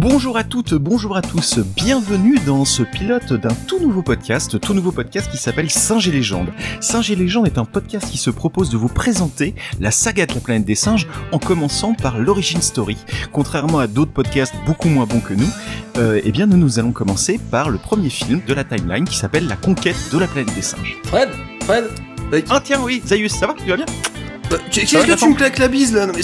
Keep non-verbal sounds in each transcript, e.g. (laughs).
Bonjour à toutes, bonjour à tous, bienvenue dans ce pilote d'un tout nouveau podcast, tout nouveau podcast qui s'appelle Singe et Légende. Singe et Légende est un podcast qui se propose de vous présenter la saga de la planète des singes en commençant par l'origine story. Contrairement à d'autres podcasts beaucoup moins bons que nous, euh, eh bien nous nous allons commencer par le premier film de la timeline qui s'appelle La conquête de la planète des singes. Fred Fred. Euh, Ah tiens oui, Zaius, ça va Tu vas bien? Bah, Qu'est-ce que tu me claques la bise là? Non, mais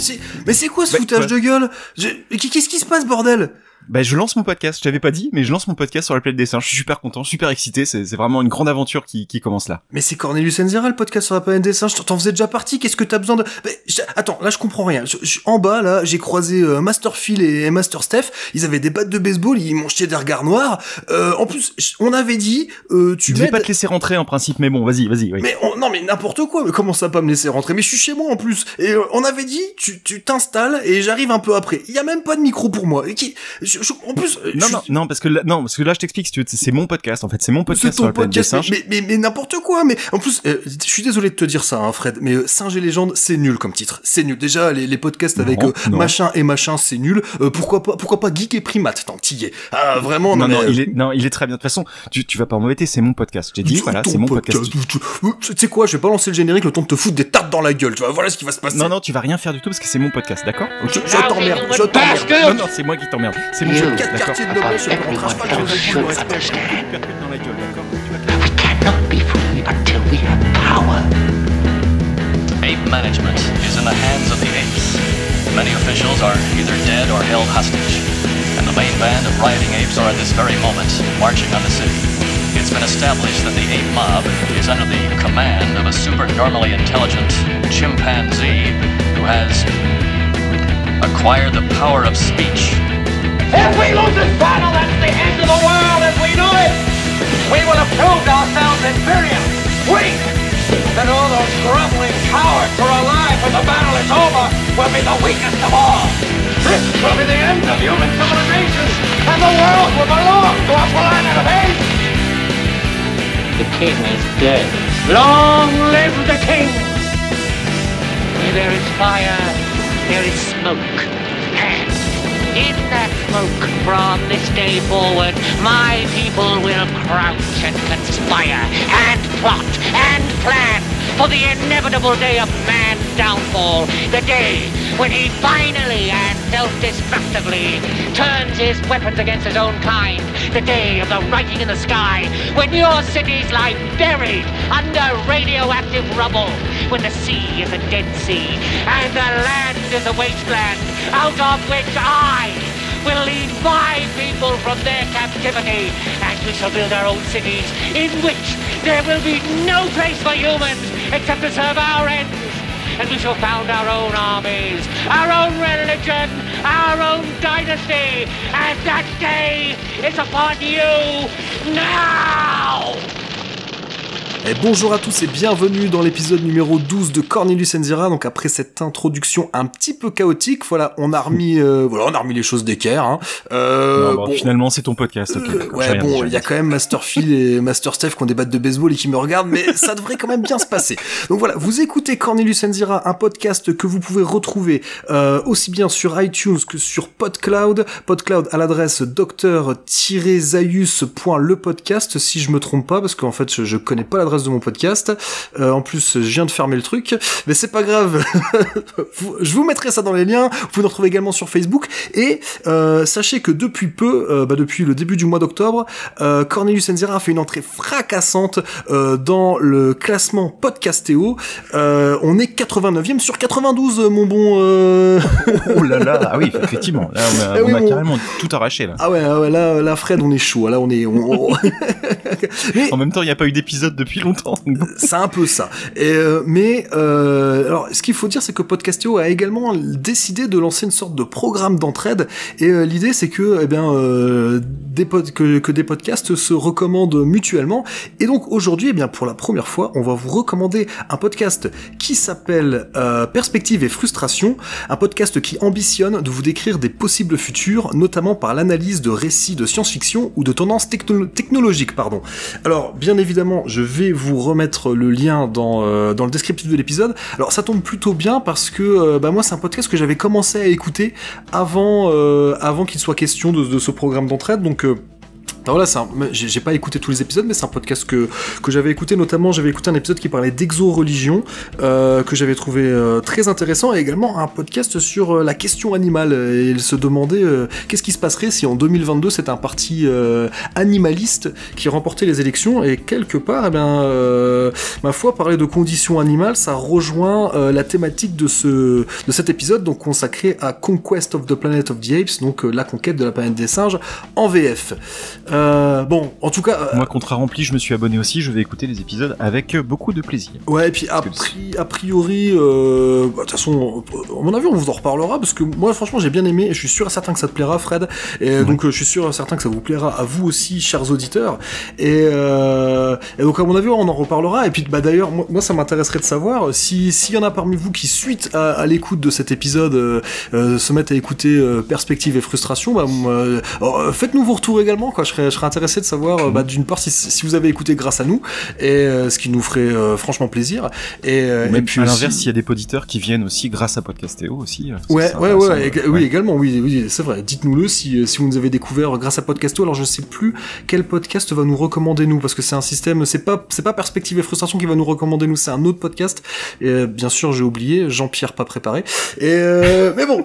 c'est quoi ce Bah, foutage quoi de gueule? Je- Qu'est-ce qui se passe bordel? Bah je lance mon podcast, je t'avais pas dit, mais je lance mon podcast sur la planète des singes. Je suis super content, super excité, c'est vraiment une grande aventure qui, qui commence là. Mais c'est Cornelius Enzira le podcast sur la planète des singes, t'en faisais déjà partie, qu'est-ce que t'as besoin de... Mais, je- attends, là je comprends rien. Je- je- en bas là, j'ai croisé euh, Master Phil et Master Steph, ils avaient des battes de baseball, ils m'ont jeté des regards noirs. Euh, en plus, on avait dit, euh, tu m'aides... pas te laisser rentrer en principe, mais bon, vas-y, vas-y. Oui. Mais on- non mais n'importe quoi, mais comment ça pas me laisser rentrer? Mais je suis chez moi en plus. Et euh, on avait dit, tu tu t'installes et j'arrive un peu après. Il y a même pas de micro pour moi. Et qui, je- je- en plus, euh, Non, je non, suis- non, parce que là, non, parce que là, je t'explique, si tu veux, c'est mon podcast, en fait, c'est mon C'est podcast sur ton podcast, singes. mais, mais, mais n'importe quoi, mais en plus, euh, je suis désolé de te dire ça, hein, Fred, mais euh, Singe et légende, c'est nul comme titre, c'est nul. Déjà, les, les podcasts avec Non, euh, non. machin et machin, c'est nul. Euh, pourquoi pas, pourquoi pas geek et primate, tant. Ah, vraiment, non, non, non, mais, il est, non, il est très bien. De toute façon, tu, tu vas pas m'embêter, c'est mon podcast. J'ai dit, voilà, c'est mon podcast. Tu sais quoi, je vais pas lancer le générique, le temps de te foutre des tartes dans la gueule, tu vois, voilà ce qui va se passer. Non, non, tu vas rien faire du tout parce que c'est mon podcast, d'accord? Je, je t'emmerde, je t'emmerde. Non, non, c'est moi qui t'emmerde. C'est mon You. podcast, Quatre d'accord quartiers de noblesse, je te rentrerai pas dans le Everyone respect. understand. dans la gueule, d'accord Tu vas- I cannot be free until we have power. Ape management is in the hands of the apes. Many officials are either dead or held hostage. And the main band of rioting apes are at this very moment marching on the city. It's been established that the ape mob is under the command of a supernormally intelligent chimpanzee who has acquired the power of speech. If we lose this battle, that's the end of the world as we know it. We will have proved ourselves inferior, weak. Then all those groveling cowards who are alive when the battle is over will be the weakest of all. This will be the end of human civilization, and the world will belong to a planet of hate. The king is dead. Long live the king! Where there is fire, there is smoke. In that smoke, from this day forward, my people will crouch and conspire and plot and plan for the inevitable day of man's downfall. The day when he finally and self-destructively turns his weapons against his own kind. The day of the writing in the sky, when your cities lie buried under radioactive rubble, when the sea is a dead sea, and the land is a wasteland, out of which I will lead my people from their captivity, and we shall build our own cities, in which there will be no place for humans except to serve our ends. And we shall found our own armies, our own religion, our own dynasty, and that day is upon you now! Et bonjour à tous et bienvenue dans l'épisode numéro 12 de Cornelius Enzira. Donc après cette introduction un petit peu chaotique, voilà, on a remis, euh, voilà, on a remis les choses d'équerre. Hein. Euh, Non, bon, finalement, c'est ton podcast, ok. Euh, d'accord, j'ai ouais, bon, il y a quand même Master Phil et Master Steph qui ont des battes de baseball et qui me regardent, mais ça devrait quand même bien se passer. Donc voilà, vous écoutez Cornelius Enzira, un podcast que vous pouvez retrouver euh, aussi bien sur iTunes que sur PodCloud. PodCloud à l'adresse docteur-zaius.lepodcast, si je me trompe pas, parce qu'en fait, je, je connais pas l'adresse de mon podcast. Euh, en plus, je viens de fermer le truc, mais c'est pas grave. (laughs) Je vous mettrai ça dans les liens. Vous pouvez nous retrouver également sur Facebook. Et euh, sachez que depuis peu, euh, bah, depuis le début du mois d'octobre, Cornelius Enzira a fait une entrée fracassante dans le classement Podcastéo. On est 89e sur 92, mon bon. Oh là là, ah oui, effectivement. Là, on a, oui, on a mon- carrément tout arraché, là. Ah ouais, ah ouais, là, là, Fred, on est chaud. Là, on est. on- on- (laughs) Mais En même temps, il n'y a pas eu d'épisode depuis longtemps. bon. c'est un peu ça. Euh, mais euh, alors, ce qu'il faut dire, c'est que Podcastio a également décidé de lancer une sorte de programme d'entraide. Et euh, l'idée, c'est que, eh bien, euh, des pod- que, des podcasts se recommandent mutuellement. Et donc aujourd'hui, eh bien, pour la première fois, on va vous recommander un podcast qui s'appelle euh, Perspective et frustration, un podcast qui ambitionne de vous décrire des possibles futurs, notamment par l'analyse de récits de science-fiction ou de tendances techno- technologiques, pardon. Alors, bien évidemment, je vais vous remettre le lien dans, euh, dans le descriptif de l'épisode. Alors ça tombe plutôt bien parce que euh, bah, moi c'est un podcast que j'avais commencé à écouter avant, euh, qu'il soit question de, ce programme d'entraide. Donc alors un- j'ai pas écouté tous les épisodes, mais c'est un podcast que, que j'avais écouté, notamment j'avais écouté un épisode qui parlait d'exo-religion, euh, que j'avais trouvé euh, très intéressant, et également un podcast sur euh, la question animale. Et il se demandait qu'est-ce qui se passerait si en 2022 c'était un parti animaliste qui remportait les élections, et quelque part, eh bien, ma foi, parler de conditions animales, ça rejoint la thématique de, ce, de cet épisode, donc consacré à Conquest of the Planet of the Apes, donc la conquête de la planète des singes, en VF. Euh, bon, en tout cas, euh, Moi, contrat rempli, je me suis abonné aussi. Je vais écouter les épisodes avec euh, beaucoup de plaisir. Ouais, et puis a, que pri- a priori, bah, de toute façon, à mon avis, on vous en reparlera parce que moi, franchement, j'ai bien aimé et je suis sûr et certain que ça te plaira, Fred. Et donc, euh, je suis sûr et certain que ça vous plaira à vous aussi, chers auditeurs. Et, et donc, à mon avis, on en reparlera. Et puis, bah, d'ailleurs, moi, moi, ça m'intéresserait de savoir si s'il y en a parmi vous qui, suite à, à l'écoute de cet épisode, euh, se mettent à écouter Perspective et Frustration, bah, euh, faites-nous vos retours également. Quoi. Je serais, je serais intéressé de savoir, euh, bah, d'une part, si, si vous avez écouté grâce à nous, et euh, ce qui nous ferait euh, franchement plaisir. Et, euh, et puis à l'inverse, s'il y a des poditeurs qui viennent aussi grâce à Podcastéo aussi. euh, Ouais, ouais, oui, également, oui, oui, c'est vrai. Dites-nous-le si, euh, si vous nous avez découvert grâce à Podcasto. Alors, je sais plus quel podcast va nous recommander nous, parce que c'est un système, c'est pas, c'est pas Perspective et Frustration qui va nous recommander nous, c'est un autre podcast. Et euh, bien sûr, j'ai oublié, Jean-Pierre pas préparé. Et euh, (laughs) mais bon.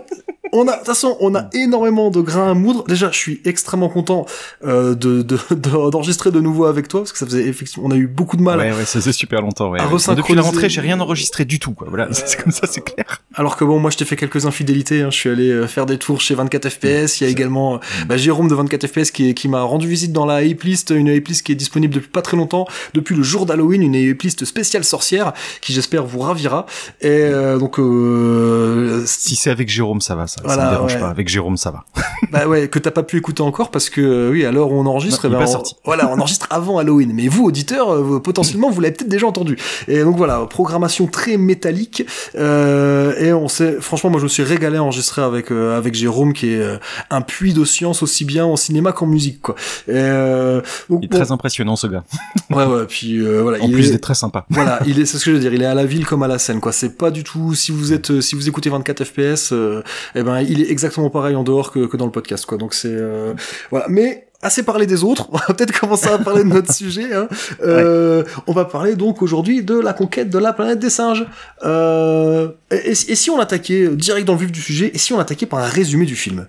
On a, de toute façon, on a énormément de grains à moudre. Déjà, je suis extrêmement content euh, de, de, de- d'enregistrer de nouveau avec toi parce que ça faisait effectivement, on a eu beaucoup de mal. Ouais, ouais, ça faisait super longtemps. Ouais, À ouais. Depuis la rentrée, j'ai rien enregistré du tout. Quoi. Voilà, (laughs) c'est comme ça, c'est clair. Alors que bon, moi je t'ai fait quelques infidélités. hein. Je suis allé euh, faire des tours chez 24 FPS. Il y a c'est- également euh, bah, Jérôme de 24 FPS qui, qui m'a rendu visite dans la Ape List, une Ape List qui est disponible depuis pas très longtemps, depuis le jour d'Halloween, une Ape List spéciale sorcière qui j'espère vous ravira. Et euh, donc, euh, Si c'est avec Jérôme, ça va. Ça, ça Voilà, me dérange ouais. pas. Avec Jérôme, ça va. bah ouais, que t'as pas pu écouter encore parce que euh, oui, où on enregistre, Non, il est pas on- sorti. voilà, on enregistre avant Halloween. Mais vous, auditeurs, euh, vous- potentiellement, vous l'avez peut-être déjà entendu. Et donc voilà, programmation très métallique. Euh, et on sait, franchement, moi je me suis régalé à enregistrer avec euh, avec Jérôme, qui est euh, un puits de science aussi bien en cinéma qu'en musique, quoi. Et, euh, donc, Il est bon, très impressionnant, ce gars. ouais, ouais. Puis euh, voilà, En il plus est- d'être très sympa. voilà, il est, c'est ce que je veux dire, il est à la ville comme à la scène, quoi. C'est pas du tout, si vous êtes, si vous écoutez 24 FPS, euh, eh ben, il est exactement pareil en dehors que, que dans le podcast, quoi. Donc c'est, euh, voilà. Mais, assez parlé des autres, (laughs) on va peut-être commencer à parler de notre (laughs) sujet, hein. Euh, On va parler donc aujourd'hui de la conquête de la planète des singes. Euh, et, et si et si on attaquait euh, direct dans le vif du sujet, et si on attaquait par un résumé du film?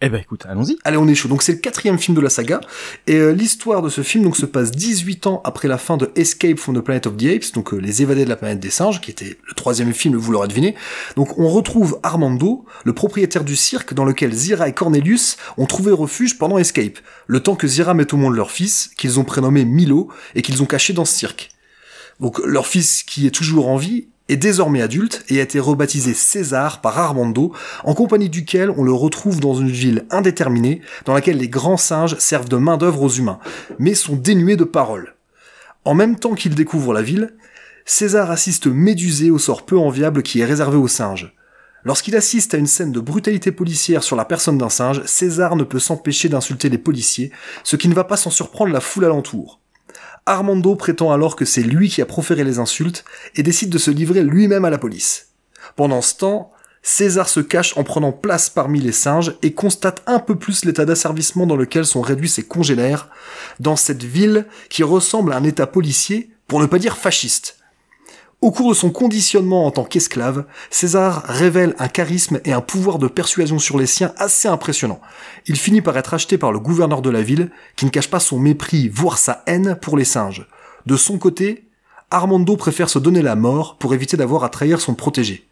Eh ben, écoute, allons-y. Allez, on est chaud. Donc c'est le quatrième film de la saga et euh, l'histoire de ce film donc se passe 18 ans après la fin de Escape from the Planet of the Apes, donc euh, les évadés de la planète des singes, qui était le troisième film, vous l'aurez deviné. Donc on retrouve Armando, le propriétaire du cirque dans lequel Zira et Cornelius ont trouvé refuge pendant Escape, le temps que Zira met au monde leur fils, qu'ils ont prénommé Milo et qu'ils ont caché dans ce cirque. Donc leur fils, qui est toujours en vie, est désormais adulte et a été rebaptisé César par Armando, en compagnie duquel on le retrouve dans une ville indéterminée, dans laquelle les grands singes servent de main-d'œuvre aux humains, mais sont dénués de paroles. En même temps qu'il découvre la ville, César assiste médusé au sort peu enviable qui est réservé aux singes. Lorsqu'il assiste à une scène de brutalité policière sur la personne d'un singe, César ne peut s'empêcher d'insulter les policiers, ce qui ne va pas sans surprendre la foule alentour. Armando prétend alors que c'est lui qui a proféré les insultes et décide de se livrer lui-même à la police. Pendant ce temps, César se cache en prenant place parmi les singes et constate un peu plus l'état d'asservissement dans lequel sont réduits ses congénères, dans cette ville qui ressemble à un état policier, pour ne pas dire fasciste. Au cours de son conditionnement en tant qu'esclave, César révèle un charisme et un pouvoir de persuasion sur les siens assez impressionnant. Il finit par être acheté par le gouverneur de la ville, qui ne cache pas son mépris, voire sa haine pour les singes. De son côté, Armando préfère se donner la mort pour éviter d'avoir à trahir son protégé.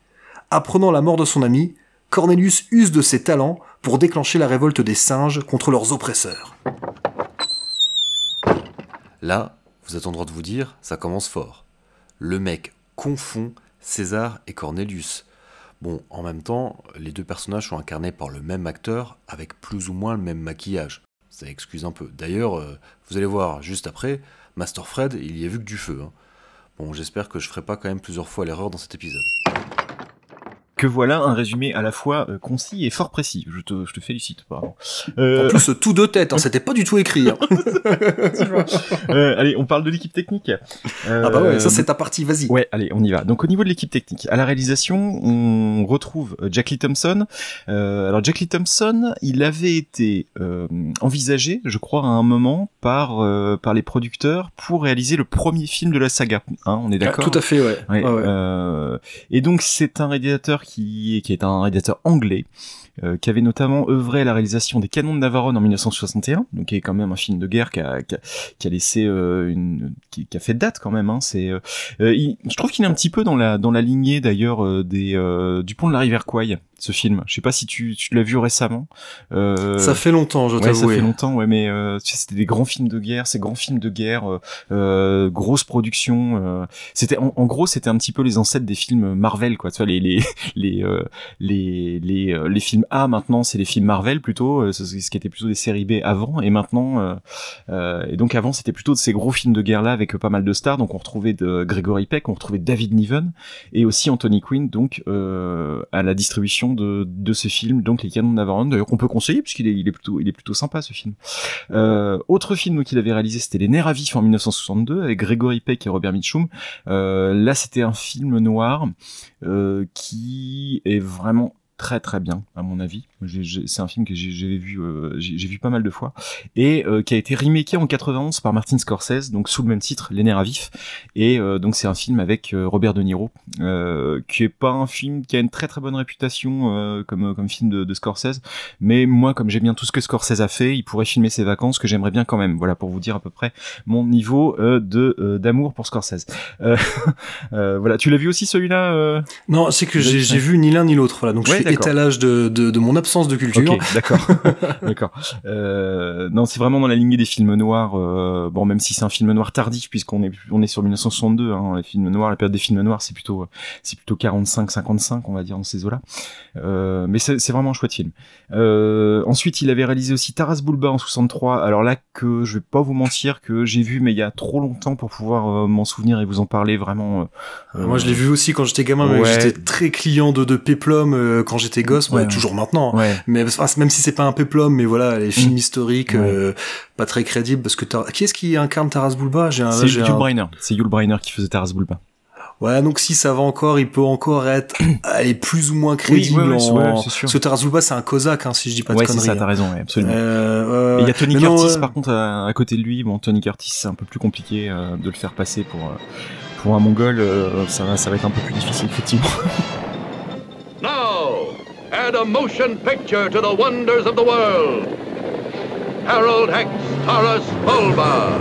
Apprenant la mort de son ami, Cornelius use de ses talents pour déclencher la révolte des singes contre leurs oppresseurs. Là, vous êtes en droit de vous dire, ça commence fort. Le mec confond César et Cornelius. Bon, en même temps, les deux personnages sont incarnés par le même acteur avec plus ou moins le même maquillage. Ça excuse un peu. D'ailleurs, euh, vous allez voir juste après, Master Fred, il y a vu que du feu. hein. Bon, j'espère que je ferai pas quand même plusieurs fois l'erreur dans cet épisode. Que voilà un résumé à la fois euh, concis et fort précis. Je te, je te félicite, pardon. Euh, En plus, tout deux têtes, hein, (laughs) c'était pas du tout écrit. hein. euh, allez, on parle de l'équipe technique. Ah bah ouais, ça Euh, c'est ta partie, vas-y. Ouais, allez, on y va. Donc au niveau de l'équipe technique, à la réalisation, on retrouve euh, Jack Lee Thompson. Euh, alors Jack Lee Thompson, il avait été euh, envisagé, je crois, à un moment par euh, par les producteurs pour réaliser le premier film de la saga. Hein, on est d'accord Tout à fait, ouais. Ouais, Ouais, ouais. euh, et donc c'est un réalisateur qui, qui est un réalisateur anglais, euh, qui avait notamment œuvré à la réalisation des Canons de Navarone en 1961, donc qui est quand même un film de guerre qui a, qui a, qui a laissé euh, une, qui, a fait date quand même. Hein, c'est, euh, euh, je trouve qu'il est un petit peu dans la dans la lignée d'ailleurs euh, des du pont de la rivière Kwai, ce film. Je sais pas si tu, tu l'as vu récemment. Euh, Ça fait longtemps, je Ouais, ça fait longtemps, ouais, mais euh, tu sais, c'était des grands films de guerre, ces grands films de guerre, euh, euh, grosse production. c'était en, en gros, c'était un petit peu les ancêtres des films Marvel, quoi. Tu vois, les les (laughs) les les les, les films A maintenant, c'est les films Marvel plutôt, ce, qui était plutôt des séries B avant, et maintenant, et donc avant, c'était plutôt de ces gros films de guerre là avec pas mal de stars. Donc on retrouvait de Gregory Peck, on retrouvait David Niven et aussi Anthony Quinn, donc à la distribution de de ce film, donc les Canons de Navarone, d'ailleurs qu'on peut conseiller puisqu'il est il est plutôt il est plutôt sympa ce film. Euh, autre film qu'il avait réalisé, c'était Les Nerfs à vif en 1962 avec Gregory Peck et Robert Mitchum. Euh, là, c'était un film noir euh, qui est vraiment très très bien à mon avis. C'est un film que j'ai vu euh, j'ai vu pas mal de fois et euh, qui a été remaké en 91 par Martin Scorsese donc sous le même titre Les Nerfs à vif. Et euh, donc c'est un film avec euh, Robert De Niro euh, qui est pas un film qui a une très très bonne réputation euh, comme comme film de, de Scorsese. Mais moi comme j'aime bien tout ce que Scorsese a fait il pourrait filmer ses vacances que j'aimerais bien quand même. Voilà pour vous dire à peu près mon niveau euh, de euh, d'amour pour Scorsese. (laughs) Voilà. Tu l'as vu aussi celui-là euh? Non, c'est que j'ai vu ni l'un ni l'autre. Voilà, donc Ouais, je. Étalage de, de, de mon absence de culture. Ok, d'accord, (laughs) d'accord. Euh, non, c'est vraiment dans la lignée des films noirs. euh, bon, même si c'est un film noir tardif, puisqu'on est on est sur 1962. Hein, les films noirs, la période des films noirs, c'est plutôt c'est plutôt 45-55, on va dire dans ces eaux-là. Euh, mais c'est c'est vraiment un chouette film. Ensuite, il avait réalisé aussi Taras Bulba en 63. Alors là, que je vais pas vous mentir, que j'ai vu, mais il y a trop longtemps pour pouvoir m'en souvenir et vous en parler vraiment. Moi, je l'ai vu aussi quand j'étais gamin, Ouais. j'étais très client de, de Peplum quand j'étais gosse, Ouais, ouais, ouais. toujours maintenant. hein. Ouais. Mais enfin, même si c'est pas un Peplum, mais voilà, les films Mm. historiques, Ouais. euh, pas très crédibles, parce que qui est-ce qui incarne Taras Bulba? J'ai un, C'est Yul un- Brynner. C'est Yul Brynner qui faisait Taras Bulba. Ouais, donc si ça va encore, il peut encore être, (coughs) allez, plus ou moins crédible. ouais, ouais, c'est- en... ouais, sûr. Parce que Taras Bulba, c'est un Cosaque, hein, si je dis pas de ouais, c'est conneries. ça, t'as raison, ouais, absolument. Euh, il y ouais, a Tony non, Curtis ouais. par contre à, à côté de lui. Bon, Tony Curtis, c'est un peu plus compliqué euh, de le faire passer pour euh, pour un mongol. euh, ça ça va être un peu plus difficile effectivement. (laughs) Add a motion picture to the wonders of the world. Harold Hex Taras Bulba.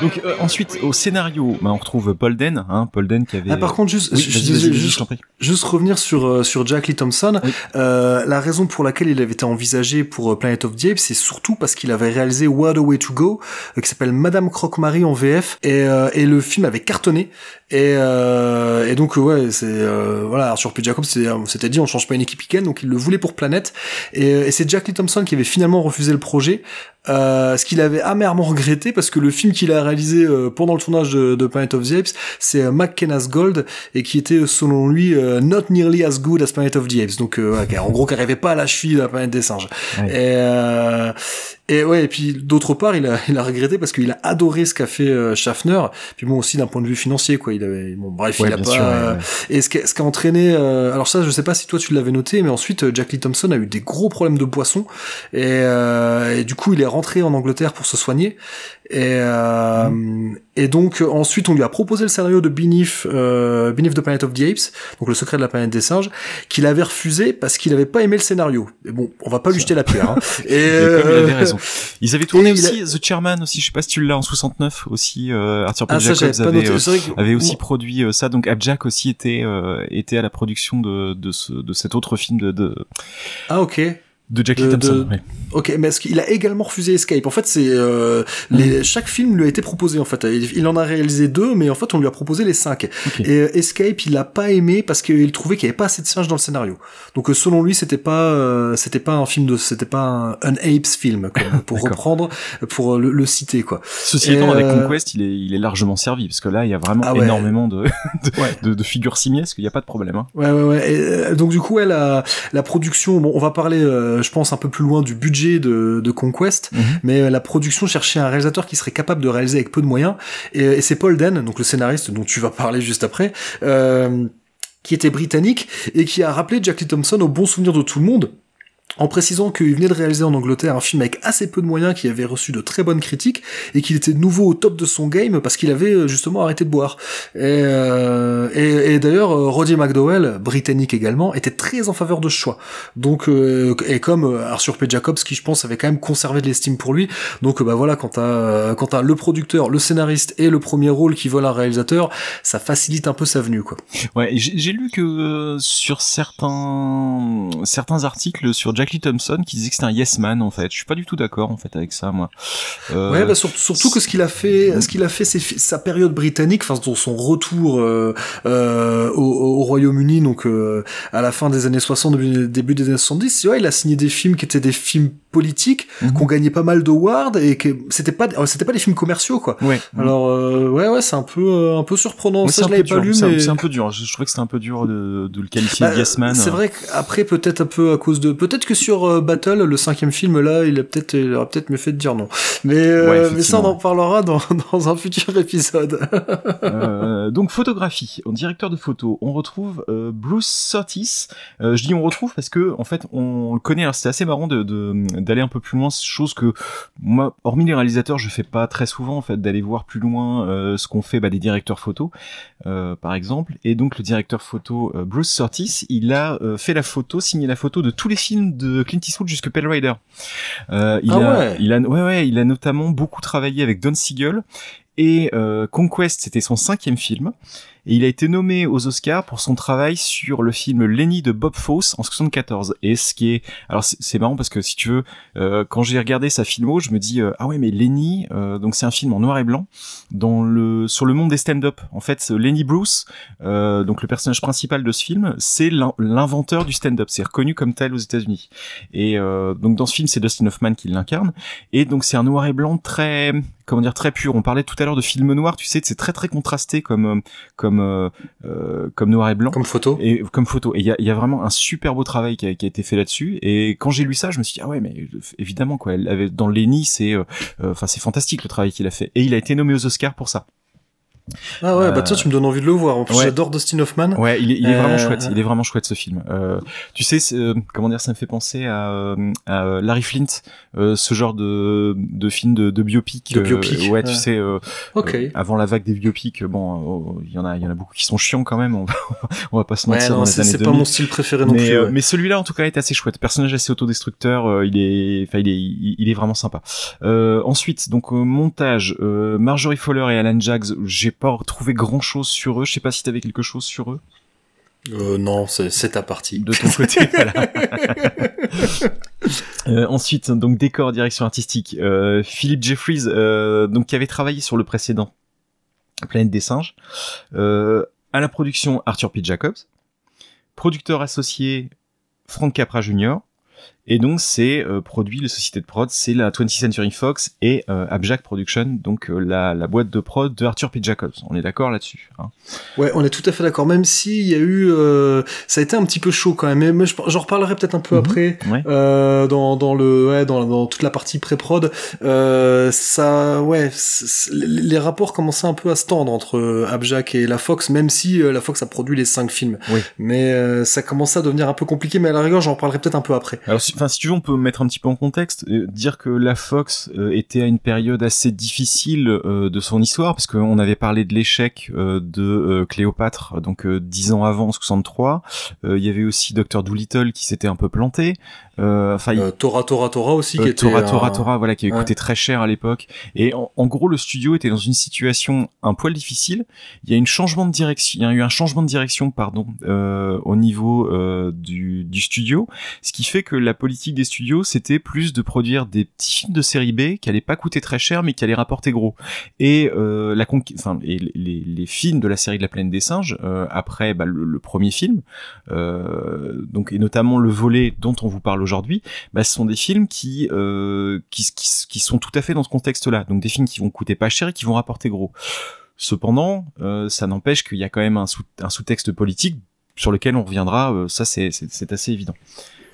Donc euh, ensuite au scénario, bah, on retrouve Paul Den, hein, Paul Den qui avait. Ah, par contre, juste, Oui, je- je- juste- je t'en prie. Juste revenir sur euh, sur Jack Lee Thompson. Oui. Euh, la raison pour laquelle il avait été envisagé pour euh, Planet of the Apes, c'est surtout parce qu'il avait réalisé What a Way to Go, euh, qui s'appelle Madame Croque-Marie en VF, et, euh, et le film avait cartonné. Et, euh, et donc ouais, c'est euh, voilà, Arthur P. Euh, s'était dit on change pas une équipe week donc il le voulait pour Planète. Et, euh, et c'est Jack Lee Thompson qui avait finalement refusé le projet, euh, ce qu'il avait amèrement regretté parce que le film qu'il a réalisé euh, pendant le tournage de, de Planet of the Apes, c'est euh, McKenna's Gold et qui était selon lui euh, not nearly as good as Planet of the Apes. Donc euh, en gros qui arrivait pas à la cheville de la planète des singes. Ouais. Et, euh, et ouais, et puis d'autre part, il a, (laughs) il a regretté parce qu'il a adoré ce qu'a fait euh, Schaffner. Puis bon aussi d'un point de vue financier, quoi. Il avait, bon bref, Ouais, il a pas. sûr, ouais, ouais. Et ce qui, a- ce qui a entraîné, euh, alors ça, je sais pas si toi tu l'avais noté, mais ensuite euh, Jack Lee Thompson a eu des gros problèmes de poisson et, euh, et du coup il est rentré en Angleterre pour se soigner. Et, euh, Mm. et donc euh, ensuite on lui a proposé le scénario de Beneath, euh, Beneath the Planet of the Apes, donc le secret de la planète des singes, qu'il avait refusé parce qu'il avait pas aimé le scénario. Mais bon, on va pas lui jeter la pierre. Hein. (laughs) Et, Et comme il avait euh, raison. Ils avaient tourné et a- aussi The Chairman aussi. Je sais pas si tu l'as en 69 aussi. Euh, Arthur P. Ah ça j'avais Jacobs pas avait, euh, que- avait aussi produit euh, ça. Donc Abjack aussi était euh, était à la production de de ce de cet autre film de de, Ah ok. De Jack De- Thompson. de-. Ok, mais est-ce qu'il a également refusé Escape? En fait, c'est euh, les, chaque film lui a été proposé. En fait, il, en a réalisé deux, mais en fait, on lui a proposé les cinq. Et euh, Escape, il l'a pas aimé parce qu'il trouvait qu'il y avait pas assez de singes dans le scénario. Donc, euh, selon lui, c'était pas, euh, c'était pas un film de, c'était pas un, un apes film, quoi, (laughs) pour reprendre, pour le, le citer, quoi. Ceci Et, étant, avec euh, Conquest, il est, il est largement servi, parce que là, il y a vraiment Ah ouais. énormément de, (laughs) de, Ouais. de, de figures simiesques, il n'y a pas de problème. Hein. Ouais, ouais, ouais. Et, euh, donc du coup, ouais, la, la production, bon, on va parler, euh, je pense, un peu plus loin du budget de, de Conquest, Mhm. mais euh, la production cherchait un réalisateur qui serait capable de réaliser avec peu de moyens, et, et c'est Paul Den, donc le scénariste dont tu vas parler juste après, euh, qui était britannique et qui a rappelé Jack Lee Thompson au bon souvenir de tout le monde. En précisant qu'il venait de réaliser en Angleterre un film avec assez peu de moyens qui avait reçu de très bonnes critiques et qu'il était de nouveau au top de son game parce qu'il avait euh, justement arrêté de boire. Et, euh, et, d'ailleurs, euh, Roddy McDowell, britannique également, était très en faveur de ce choix. Donc, euh, et comme euh, Arthur P. Jacobs, qui je pense avait quand même conservé de l'estime pour lui, donc bah voilà, quand t'as quand t'as le producteur, le scénariste et le premier rôle qui veulent un réalisateur, ça facilite un peu sa venue, quoi. Ouais, j'ai lu que euh, sur certains certains articles sur Jack Lee Thompson qui disaient que c'était un yes man en fait. Je suis pas du tout d'accord en fait avec ça moi. Euh, Ouais, bah, sur- surtout que ce qu'il a fait, ce qu'il a fait, c'est sa période britannique, enfin son- retour euh, euh, au, au Royaume-Uni, donc à la fin des années 60, début, début des années 70. Ouais, il a signé des films qui étaient des films politiques, Mhm. qui ont gagné pas mal d'awards et que c'était pas, c'était pas des films commerciaux, quoi. Ouais. Alors ouais, ouais, c'est un peu, un peu surprenant. Ouais, Ça, je l'avais pas lu, C'est un- mais c'est un peu dur. Je, je trouvais que c'était un peu dur de, de le qualifier Bah, de yes man. C'est vrai qu'après peut-être un peu à cause de peut-être que sur euh, Battle le cinquième film là il a peut-être il aurait peut-être mieux fait de dire non mais euh, Ouais, mais ça on en parlera dans, (laughs) dans un futur épisode Euh, donc photographie, en directeur de photo, on retrouve Bruce Surtees. Euh, je dis on retrouve parce que en fait on le connaît. Alors c'était assez marrant de d'aller un peu plus loin, chose que moi, hormis les réalisateurs, je fais pas très souvent en fait d'aller voir plus loin ce qu'on fait bah, des directeurs photo, par exemple. Et donc le directeur photo Bruce Surtees, il a fait la photo, signé la photo de tous les films de Clint Eastwood jusque Pale Rider. Euh, il Ah a, ouais. il a, ouais, ouais, il a notamment beaucoup travaillé avec Don Siegel. Et euh, Conquest, c'était son cinquième film. Et il a été nommé aux Oscars pour son travail sur le film Lenny de Bob Fosse en 74. Et ce qui est, alors c'est marrant parce que si tu veux, euh, quand j'ai regardé sa filmo, je me dis euh, ah ouais mais Lenny, euh, donc c'est un film en noir et blanc dans le sur le monde des stand-up. En fait, ce Lenny Bruce, euh, donc le personnage principal de ce film, c'est l'in- l'inventeur du stand-up. C'est reconnu comme tel aux États-Unis. Et euh, donc dans ce film, c'est Dustin Hoffman qui l'incarne. Et donc c'est un noir et blanc très comment dire très pur. On parlait tout à l'heure de film noir, tu sais, c'est très très contrasté comme euh, comme euh, euh, comme noir et blanc comme photo et comme photo. Et il y a, il y a vraiment un super beau travail qui a, qui a été fait là-dessus. Et quand j'ai lu ça, je me suis dit ah ouais, mais évidemment quoi. Elle avait dans Lenny, c'est euh, enfin c'est fantastique le travail qu'il a fait. Et il a été nommé aux Oscars pour ça. Ah ouais bah Euh, tiens tu me donnes envie de le voir en plus ouais. j'adore Dustin Hoffman Ouais, il est, il est Euh, vraiment chouette. Il est vraiment chouette ce film. Euh, tu sais, euh, comment dire, ça me fait penser à, à Larry Flint, ce genre de, de film de, de biopic. De biopic, ouais, tu sais. ok avant la vague des biopics, bon, il y en a, il y en a beaucoup qui sont chiants quand même. On va, (laughs) on va pas se mentir c'est années c'est 2000. pas mon style préféré non mais, plus ouais. mais celui-là en tout cas est assez chouette. Personnage assez autodestructeur, il est, enfin il est, il, est vraiment sympa. Ensuite, donc montage, Marjorie Fowler et Alan Jaggs, j'ai pas retrouvé grand chose sur eux. Je sais pas si t'avais quelque chose sur eux Euh, non c'est ta partie de ton côté. (laughs) voilà. Euh, ensuite, donc décor, direction artistique, euh, Philippe Jeffries, euh, donc qui avait travaillé sur le précédent Planète des singes. À la production, Arthur P. Jacobs. Producteur associé, Frank Capra Jr. Et donc c'est euh, produit, les sociétés de prod, c'est la 20th Century Fox et euh, Abjack Production, donc euh, la, la boîte de prod de Arthur P. Jacobs. On est d'accord là-dessus. Hein. Ouais, on est tout à fait d'accord. Même si il y a eu, euh, ça a été un petit peu chaud quand même. Mais, mais je- j'en reparlerai peut-être un peu Mhm. après. Ouais. Euh, dans dans le ouais dans, dans toute la partie pré-prod, ça ouais, les rapports commençaient un peu à se tendre entre Abjack et la Fox, même si la Fox a produit les cinq films. Oui. Mais ça commençait à devenir un peu compliqué. Mais à la rigueur, j'en reparlerai peut-être un peu après. Alors, si, enfin, si tu veux, on peut mettre un petit peu en contexte, euh, dire que la Fox euh, était à une période assez difficile euh, de son histoire, parce qu'on avait parlé de l'échec de Cléopâtre, donc dix ans avant, en 63. Euh, Il y avait aussi Dr Doolittle qui s'était un peu planté. Euh, Enfin, Euh, Tora Tora Tora aussi qui euh, était Tora Tora Tora, voilà, qui avait Ouais. coûté très cher à l'époque. Et en, en gros, le studio était dans une situation un poil difficile. Il y a une changement de direction, il y a eu un changement de direction, pardon, euh, au niveau du, du studio, ce qui fait que la politique des studios, c'était plus de produire des petits films de série B qui allaient pas coûter très cher, mais qui allaient rapporter gros. Et la conqui- enfin, et les, les films de la série de la Plaine des Singes, après bah, le, le premier film, donc et notamment le volet dont on vous parle aujourd'hui, bah, ce sont des films qui, euh, qui, qui, sont tout à fait dans ce contexte-là. Donc des films qui vont coûter pas cher et qui vont rapporter gros. Cependant, euh, ça n'empêche qu'il y a quand même un, sous, un sous-texte politique sur lequel on reviendra. euh, ça, c'est assez évident.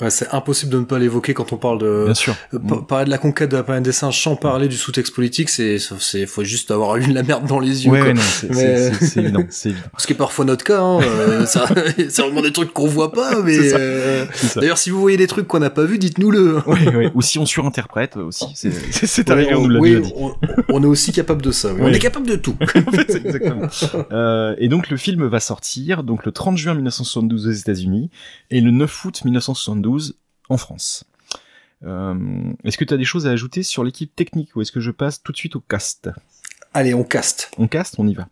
Ouais, c'est impossible de ne pas l'évoquer quand on parle de Bien sûr. Euh, pa- Parler de la conquête de la planète des singes sans parler du sous-texte politique, c'est, c'est, faut juste avoir eu de la merde dans les yeux. Ouais, quoi. non, c'est Mais- c'est- c'est- c'est évident, c'est évident. (laughs) Ce qui est parfois notre cas, hein, euh, ça- (laughs) (laughs) c'est vraiment des trucs qu'on voit pas, mais C'est ça. euh, C'est ça. d'ailleurs, si vous voyez des trucs qu'on n'a pas vus, dites-nous-le. Ouais, ouais. Ou si on surinterprète aussi, c'est c'est- arrivé, on nous l'a oui, déjà dit. on, on est aussi capable de ça. oui. On est capable de tout. En fait, c'est exactement. Euh, et donc le film va sortir donc le 30 juin 1972 aux États-Unis et le 9 août 1972 en France. Euh, est-ce que tu as des choses à ajouter sur l'équipe technique ou est-ce que je passe tout de suite au cast? Allez, on caste. On cast, on y va.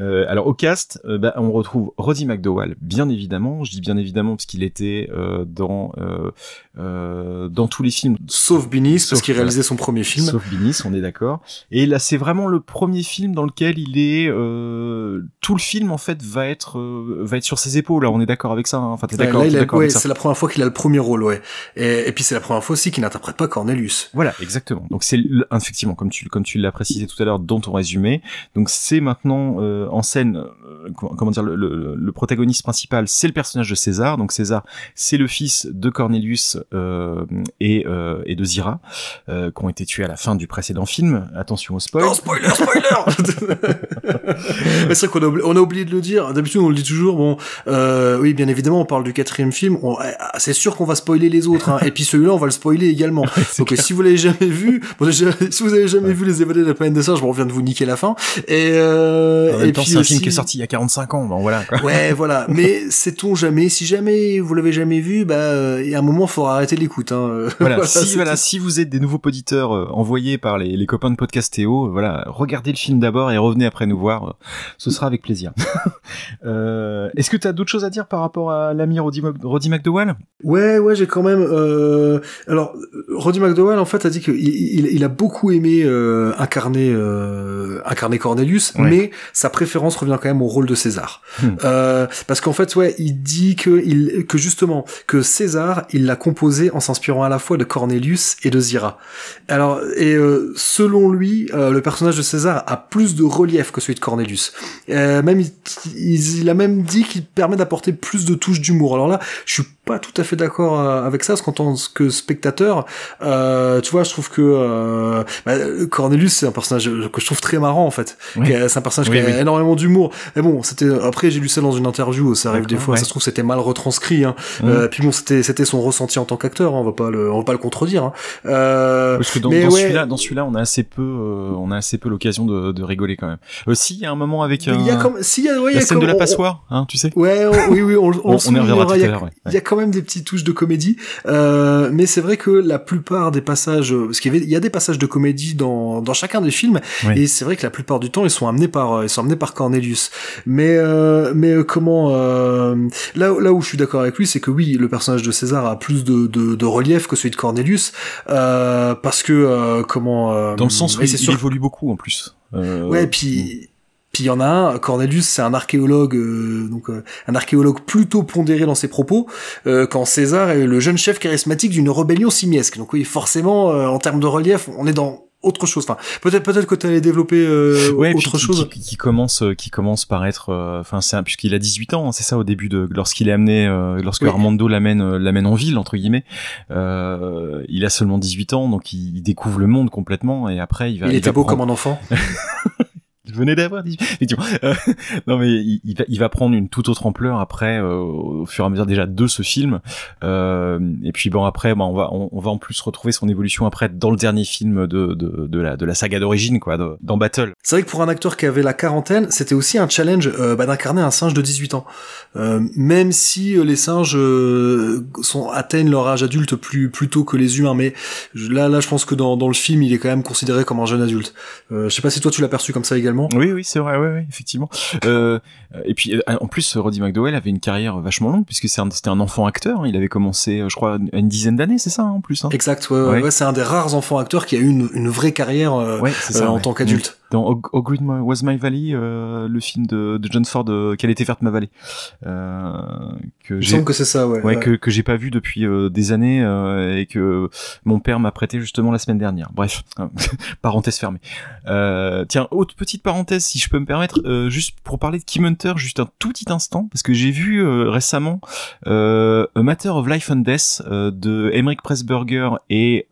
Euh, alors au cast, euh, bah, on retrouve Roddy McDowall, bien évidemment. Je dis bien évidemment parce qu'il était euh, dans euh, euh, dans tous les films Sauf Binis, parce Sauf, qu'il réalisait son premier film. Sauf Binis, on est d'accord. Et là, c'est vraiment le premier film dans lequel il est. Euh, tout le film en fait va être va être sur ses épaules. Là, on est d'accord avec ça. hein enfin, t'es d'accord, ouais, c'est la première fois qu'il a le premier rôle, ouais. Et, et puis c'est la première fois aussi qu'il n'interprète pas Cornelius. Voilà, exactement. Donc c'est effectivement comme tu comme tu l'as précisé tout à l'heure dans ton résumé. Donc c'est maintenant euh, en scène. euh, comment dire le, le- le protagoniste principal, c'est le personnage de César. Donc César, c'est le fils de Cornelius euh, et euh, et de Zira, euh, qui ont été tués à la fin du précédent film. Attention au spoil. Non, spoiler, spoiler (laughs) (laughs) c'est vrai qu'on a, oublié- on a oublié de le dire. D'habitude, on le dit toujours. Bon, euh, oui, bien évidemment, on parle du quatrième film. On- ah, c'est sûr qu'on va spoiler les autres. Hein. Et puis celui-là, on va le spoiler également. (laughs) Donc, si vous l'avez jamais vu, bon, déjà, si vous avez jamais vu Les Évadés de la planète des singes, bon, on vient de vous niquer la fin. Et, euh, En même et temps, puis c'est un film qui est sorti il y a 45 ans. Bon, voilà. Quoi. Ouais, (laughs) voilà. Mais sait-on jamais Si jamais vous l'avez jamais vu, bah, euh, il y a un moment, faut arrêter l'écoute. Hein. (laughs) Voilà, si, voilà, si vous êtes des nouveaux auditeurs euh, envoyés par les, les copains de Podcastéo, euh, voilà, regardez le film d'abord et revenez après nous voir. ce sera avec plaisir. (laughs) euh, Est-ce que tu as d'autres choses à dire par rapport à l'ami Roddy, Roddy McDowall Ouais, ouais, j'ai quand même. Euh... Alors, Roddy McDowall, en fait, a dit qu'il il, il a beaucoup aimé euh, incarner euh, incarner Cornelius, Ouais. mais sa préférence revient quand même au rôle de César. Hmm. Euh, parce qu'en fait, ouais, il dit que il que justement que César, il l'a composé en s'inspirant à la fois de Cornelius et de Zira. Alors, et euh, selon lui, euh, le personnage de César a plus de relief que celui de Cornelius. Euh, même il, il- il a même dit qu'il permet d'apporter plus de touches d'humour. Alors là, je suis pas tout à fait d'accord euh, avec ça, parce qu'en tant que spectateur, euh, tu vois, je trouve que euh, bah, Cornelius c'est un personnage que je trouve très marrant en fait. Oui. A- C'est un personnage Oui, qui a oui. énormément d'humour. Mais bon, c'était après j'ai lu ça dans une interview, ça arrive des fois, ouais. ça se trouve c'était mal retranscrit. Hein. Mhm. Euh, puis bon, c'était c'était son ressenti en tant qu'acteur, hein, on va pas le on va pas le contredire. Hein. Euh, Parce que dans, mais dans ouais. celui-là, dans celui-là, on a assez peu, euh, on a assez peu l'occasion de, de rigoler quand même. Aussi, il y a un moment avec il y a comme si a, ouais, il y la a scène comme- de la on- passoire, hein, tu sais. Ouais, on- oui, oui, on, on, On- (laughs) on y reviendra tout a- à l'heure, quand même des petites touches de comédie, euh, mais c'est vrai que la plupart des passages, euh, parce qu'il y, avait- il y a des passages de comédie dans, dans chacun des films, Oui. et c'est vrai que la plupart du temps ils sont amenés par euh, ils sont amenés par Cornelius. Mais euh, mais comment euh, là là où je suis d'accord avec lui, c'est que oui, le personnage de César a plus de, de, de relief que celui de Cornelius, parce que comment Dans le sens où il, c'est il sûr évolue beaucoup en plus. Euh, Ouais, puis puis il y en a un, Cornelius, c'est un archéologue, euh, donc euh, un archéologue plutôt pondéré dans ses propos, euh, quand César est le jeune chef charismatique d'une rébellion simiesque. Donc oui, forcément, euh, en termes de relief, on est dans autre chose. Enfin, peut-être peut-être que tu allais développer euh, Ouais, puis autre qui, chose. qui, qui commence, euh, qui commence par être, euh, enfin, c'est un- puisqu'il a 18 ans, hein, c'est ça au début de, lorsqu'il est amené, euh, lorsque Oui. Armando l'amène, euh, l'amène en ville entre guillemets, euh, il a seulement 18 ans, donc il, il découvre le monde complètement, et après il va. il était va beau prendre- comme un enfant. (laughs) Il venait d'avoir 18. Effectivement. Euh, (laughs) non mais il, va, il va prendre une toute autre ampleur après, euh, au fur et à mesure déjà de ce film. Euh, et puis bon après, bah, on va, on, va en plus retrouver son évolution après dans le dernier film de, de, de la, de la saga d'origine, quoi, dans Battle. C'est vrai que pour un acteur qui avait la quarantaine, c'était aussi un challenge euh, bah, d'incarner un singe de 18 ans. Euh, même si les singes sont atteignent leur âge adulte plus plus tôt que les humains, mais là là je pense que dans, dans le film il est quand même considéré comme un jeune adulte. Je sais pas si toi tu l'as perçu comme ça également. Finalement. Oui, oui, c'est vrai, ouais, effectivement. Euh, et puis, euh, en plus, Roddy McDowell avait une carrière vachement longue, puisque c'est un- c'était un enfant acteur. hein. Il avait commencé, euh, je crois, à une dizaine d'années, c'est ça, hein, en plus. Hein. Exact, ouais, ouais, Ouais. ouais, c'est un des rares enfants acteurs qui a eu une, une vraie carrière euh, ça. en tant qu'adulte. Dans O Green Was My Valley, euh, le film de, de John Ford, euh, Quelle était verte ma vallée, euh, que Il semble que c'est ça, ouais. ouais, ouais. que, que j'ai pas vu depuis euh, des années euh, et que mon père m'a prêté justement la semaine dernière. Bref, (laughs) parenthèse fermée. Euh, tiens, autre petite parenthèse, si je peux me permettre, euh, juste pour parler de Kim Hunter, juste un tout petit instant, parce que j'ai vu euh, récemment euh, A Matter of Life and Death euh, de Emmerich Pressburger et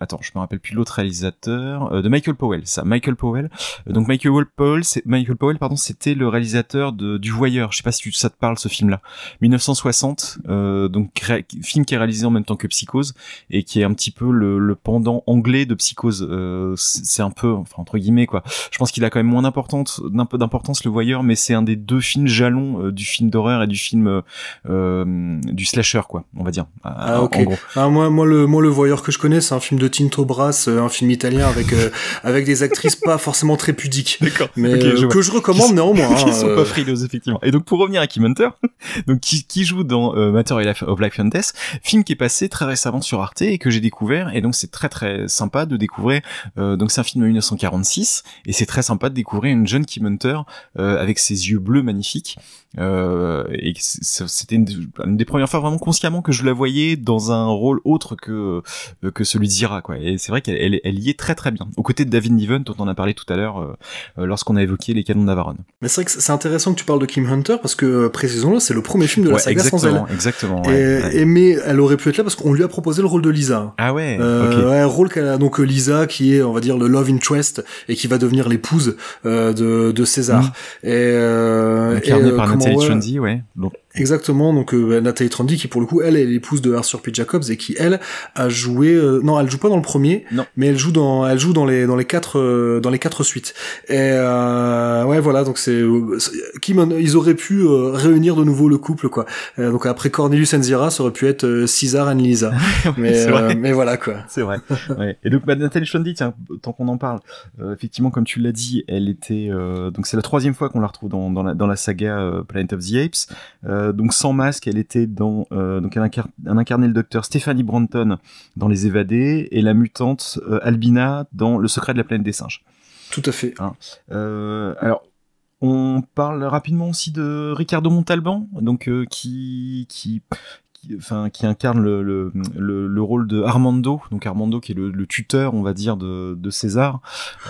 attends, je me rappelle plus l'autre réalisateur euh, de Michael Powell. Ça, Michael Powell. Euh, donc Michael Powell, c'est Michael Powell, pardon, c'était le réalisateur de du Voyeur. Je sais pas si tu- ça te parle ce film-là. 1960, euh, donc film qui est réalisé en même temps que Psychose et qui est un petit peu le, le pendant anglais de Psychose. Euh, c'est un peu, enfin entre guillemets quoi. Je pense qu'il a quand même moins d'importance, d'un peu d'importance le Voyeur, mais c'est un des deux films jalons euh, du film d'horreur et du film euh, euh, du slasher quoi, on va dire. Ah, ok. En gros. Ah, moi, moi, le, moi, le voyeur que je connais, c'est un film de Tinto Brass, euh, un film italien avec, euh, avec des actrices pas forcément très pudiques. D'accord. Mais euh, je que je recommande Qui- néanmoins. qui hein, sont pas frileuses effectivement. Et donc pour revenir à Kim Hunter, (laughs) donc qui, qui joue dans Matter of Life- and Death, film qui est passé très récemment sur Arte et que j'ai découvert et donc c'est très très sympa de découvrir. euh, donc c'est un film de 1946 et c'est très sympa de découvrir une jeune Kim Hunter euh, avec ses yeux bleus magnifiques. Euh, et c'était une, une des premières fois vraiment consciemment que je la voyais dans un rôle autre que euh, que celui de Zira quoi. Et c'est vrai qu'elle elle, elle y est très très bien. Aux côtés de David Niven dont on a parlé tout à l'heure euh, lorsqu'on a évoqué les canons d'Avaron. Mais c'est vrai que c'est intéressant que tu parles de Kim Hunter parce que, euh, précisons-le, c'est le premier film de la Ouais, saga sans elle. exactement. Et, ouais, et mais elle aurait pu être là parce qu'on lui a proposé le rôle de Lisa. Ah ouais, Euh, ok. ouais, rôle qu'elle a donc euh, Lisa qui est on va dire le love interest et qui va devenir l'épouse euh, de, de César Mhm. et, euh, Incarné et, euh, par Nathalie ouais, Trundy, ouais. Donc, Exactement, donc euh, bah, Nathalie Trundy qui pour le coup elle est l'épouse de Arthur P. Jacobs et qui elle a joué euh, non elle joue pas dans le premier Non. mais elle joue dans elle joue dans les dans les quatre euh, dans les quatre suites et euh, ouais voilà donc c'est euh, ils auraient pu euh, réunir de nouveau le couple quoi Euh, donc après Cornelius and Zira ça aurait pu être César and Lisa (laughs) mais vrai. mais voilà quoi C'est vrai. ouais. Et donc bah, Nathalie Trundy, tiens, tant qu'on en parle, euh, effectivement, comme tu l'as dit, elle était euh, donc c'est la troisième fois qu'on la retrouve dans, dans, la, dans la saga Planet of the Apes. Euh, donc sans masque, elle était dans euh, donc elle, incar- elle incarnait le docteur Stephanie Branton dans Les Évadés et la mutante euh, Albina dans Le Secret de la planète des singes. tout à fait Euh, alors, on parle rapidement aussi de Ricardo Montalban, donc euh, qui qui qui, enfin, qui incarne le, le, le, le rôle de Armando, donc Armando qui est le, le tuteur, on va dire, de, de César.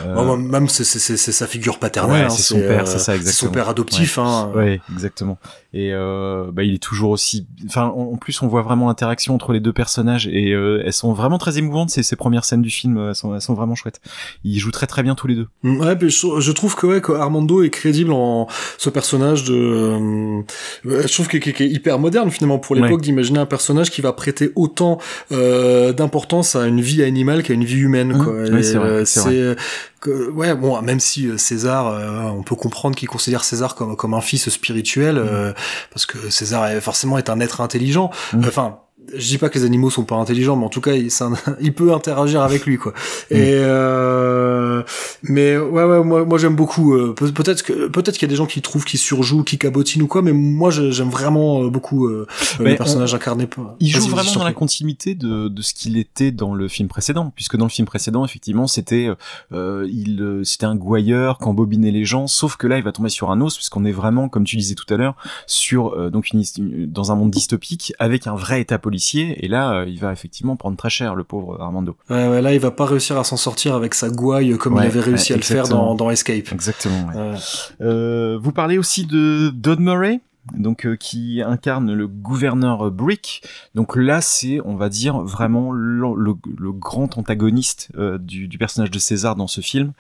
Euh, Oh, même c'est c'est c'est c'est sa figure paternelle Ouais, hein, c'est son père, c'est ça, c'est son exactement. père adoptif hein Ouais, exactement. Et euh, bah, il est toujours aussi. Enfin, en en plus, on voit vraiment l'interaction entre les deux personnages et euh, elles sont vraiment très émouvantes. Ces, ces premières scènes du film, elles sont, elles sont vraiment chouettes. Ils jouent très très bien tous les deux. Mm, Ouais, mais je, je trouve que ouais, que Armando est crédible en ce personnage de. euh, je trouve qu'il est hyper moderne finalement pour l'époque Ouais. D'imaginer un personnage qui va prêter autant euh, d'importance à une vie animale qu'à une vie humaine. Mhm. Quoi. Et, c'est vrai, euh, c'est vrai. euh, que, ouais, bon, même si euh, César, euh, on peut comprendre qu'il considère César comme comme un fils spirituel, euh, parce que César est, forcément est un être intelligent. Mhm. Enfin. Je dis pas que les animaux sont pas intelligents, mais en tout cas, il, c'est un- (laughs) il peut interagir avec lui, quoi. Mhm. Et euh, mais ouais, ouais, moi, moi j'aime beaucoup. euh, peut- peut-être que peut-être qu'il y a des gens qui trouvent qu'il surjoue, qui cabotine ou quoi, mais moi j'aime vraiment euh, beaucoup euh, Mais le personnage incarné. par- Il joue vraiment dans la continuité de, de ce qu'il était dans le film précédent, puisque dans le film précédent, effectivement, c'était euh, il euh, c'était un gouailleur qui embobinait les gens, sauf que là, il va tomber sur un os, puisqu'on est vraiment, comme tu disais tout à l'heure, sur euh, donc une, dans un monde dystopique avec un vrai état policier, et là, euh, il va effectivement prendre très cher, le pauvre Armando. Ouais, ouais, là il va pas réussir à s'en sortir avec sa gouaille comme Ouais, il avait réussi ouais, à le faire dans, dans Escape. Exactement. ouais. Ouais. Euh, vous parlez aussi de Dodd Murray, donc euh, qui incarne le gouverneur Brick. Donc là, c'est, on va dire, vraiment le, grand antagoniste euh, du, personnage de César dans ce film.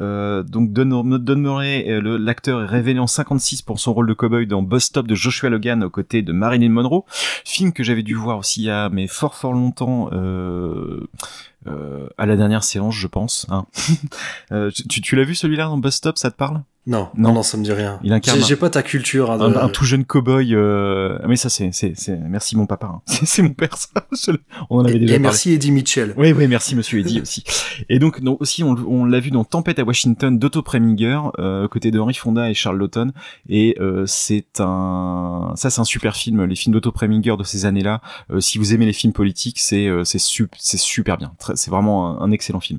Euh, donc Don, Murray, l'acteur est révélé en 56 pour son rôle de cowboy dans Bus Stop de Joshua Logan aux côtés de Marilyn Monroe. Film que j'avais dû voir aussi il y a mais fort fort longtemps. Euh, à la dernière séance, je pense. Hein. (laughs) Euh, tu tu l'as vu celui-là dans Bus Stop, ça te parle? Non, Non. non, ça me dit rien. Il incarne J'ai- pas ta culture. hein, un, de- un tout jeune cow-boy. Euh... Mais ça, c'est, c'est, merci mon papa. hein. (laughs) C'est, mon père, ça. On en avait Et, déjà et parlé. merci Eddie Mitchell. Oui, oui, merci Monsieur Eddy aussi. Et donc, non, aussi, on, on l'a vu dans Tempête à Washington d'Otto Preminger, euh, côté de Henry Fonda et Charles Lawton. Et euh, c'est un, ça, c'est un super film. Les films d'Otto Preminger de ces années-là. euh, si vous aimez les films politiques, c'est, euh, c'est, c'est super bien. Très- C'est vraiment un, un excellent film.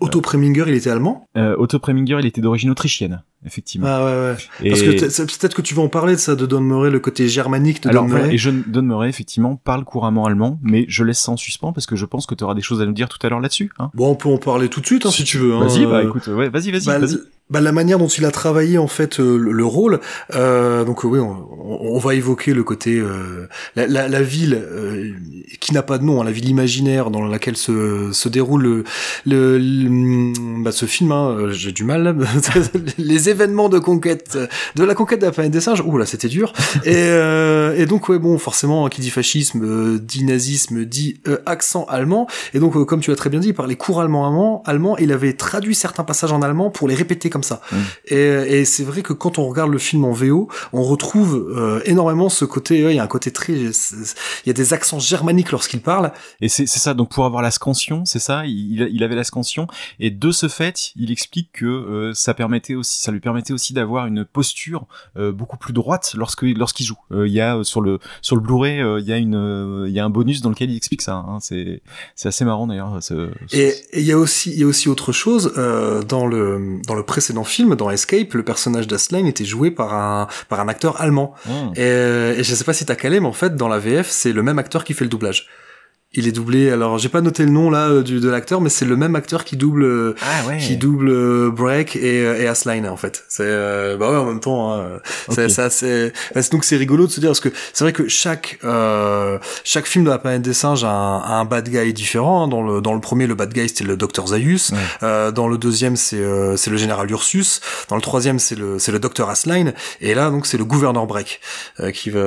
Otto Preminger, il était allemand? Euh, Otto Preminger, il était d'origine autrichienne, effectivement. Ah ouais, ouais. Et- Parce que peut-être que tu vas en parler de ça, de Don Murray, le côté germanique de Alors Don voilà, Murray. et John Don Murray effectivement parle couramment allemand, mais je laisse ça en suspens parce que je pense que tu auras des choses à nous dire tout à l'heure là-dessus. Hein Bon, on peut en parler tout de suite, hein, si tu veux. hein. vas-y, bah écoute, ouais, vas-y, vas-y, bah, vas-y. Bah, la manière dont il a travaillé en fait euh, le, le rôle, euh, donc oui, on, on- va évoquer le côté euh, la, la, la ville euh, qui n'a pas de nom, hein, la ville imaginaire dans laquelle se, se déroule le, le, bah, ce film. Hein, J'ai du mal. (laughs) les événements de conquête, de la conquête de la planète des singes. Ouh là, c'était dur. et, et donc ouais, bon, forcément, qui dit fascisme, dit nazisme, dit accent allemand. Et donc, comme tu l'as très bien dit, il parlait couramment allemand, allemand. Il avait traduit certains passages en allemand pour les répéter comme ça. Mm. Et, et c'est vrai que quand on regarde le film en VO, on retrouve euh, énormément ce côté. ouais, Il y a un côté très, c'est- il y a des accents germaniques lorsqu'il parle. Et c'est ça, donc pour avoir la scansion, c'est ça, il, il avait la scansion, et de ce fait, il explique que euh, ça permettait aussi, ça lui permettait aussi d'avoir une posture euh, beaucoup plus droite lorsque lorsqu'il joue. Euh, Il y a euh, sur le sur le Blu-ray, euh, il y a une, euh, il y a un bonus dans lequel il explique ça. Hein, c'est c'est assez marrant d'ailleurs. Et il y a aussi, il y a aussi autre chose euh, dans le dans le précédent film, dans Escape, le personnage d'Asline était joué par un par un acteur allemand. Hum. Et, et je sais pas si t'as calé, mais en fait, dans la VF, c'est le même acteur qui fait le doublage. Il est doublé. Alors, j'ai pas noté le nom là euh, du, de l'acteur, mais c'est le même acteur qui double euh, Ah ouais. qui double euh, Break et, et Asline en fait. C'est euh, bah ouais en même temps. Hein, c'est Ok. ça c'est bah, c'est- donc c'est rigolo de se dire parce que c'est vrai que chaque euh, chaque film de la planète des singes a un, a un bad guy différent. hein. Dans le dans le premier le bad guy c'était le docteur Zaius. Ouais. Euh, dans le deuxième c'est euh, c'est le général Ursus. Dans le troisième c'est le c'est le docteur Asline. Et là donc c'est le gouverneur Break euh, qui va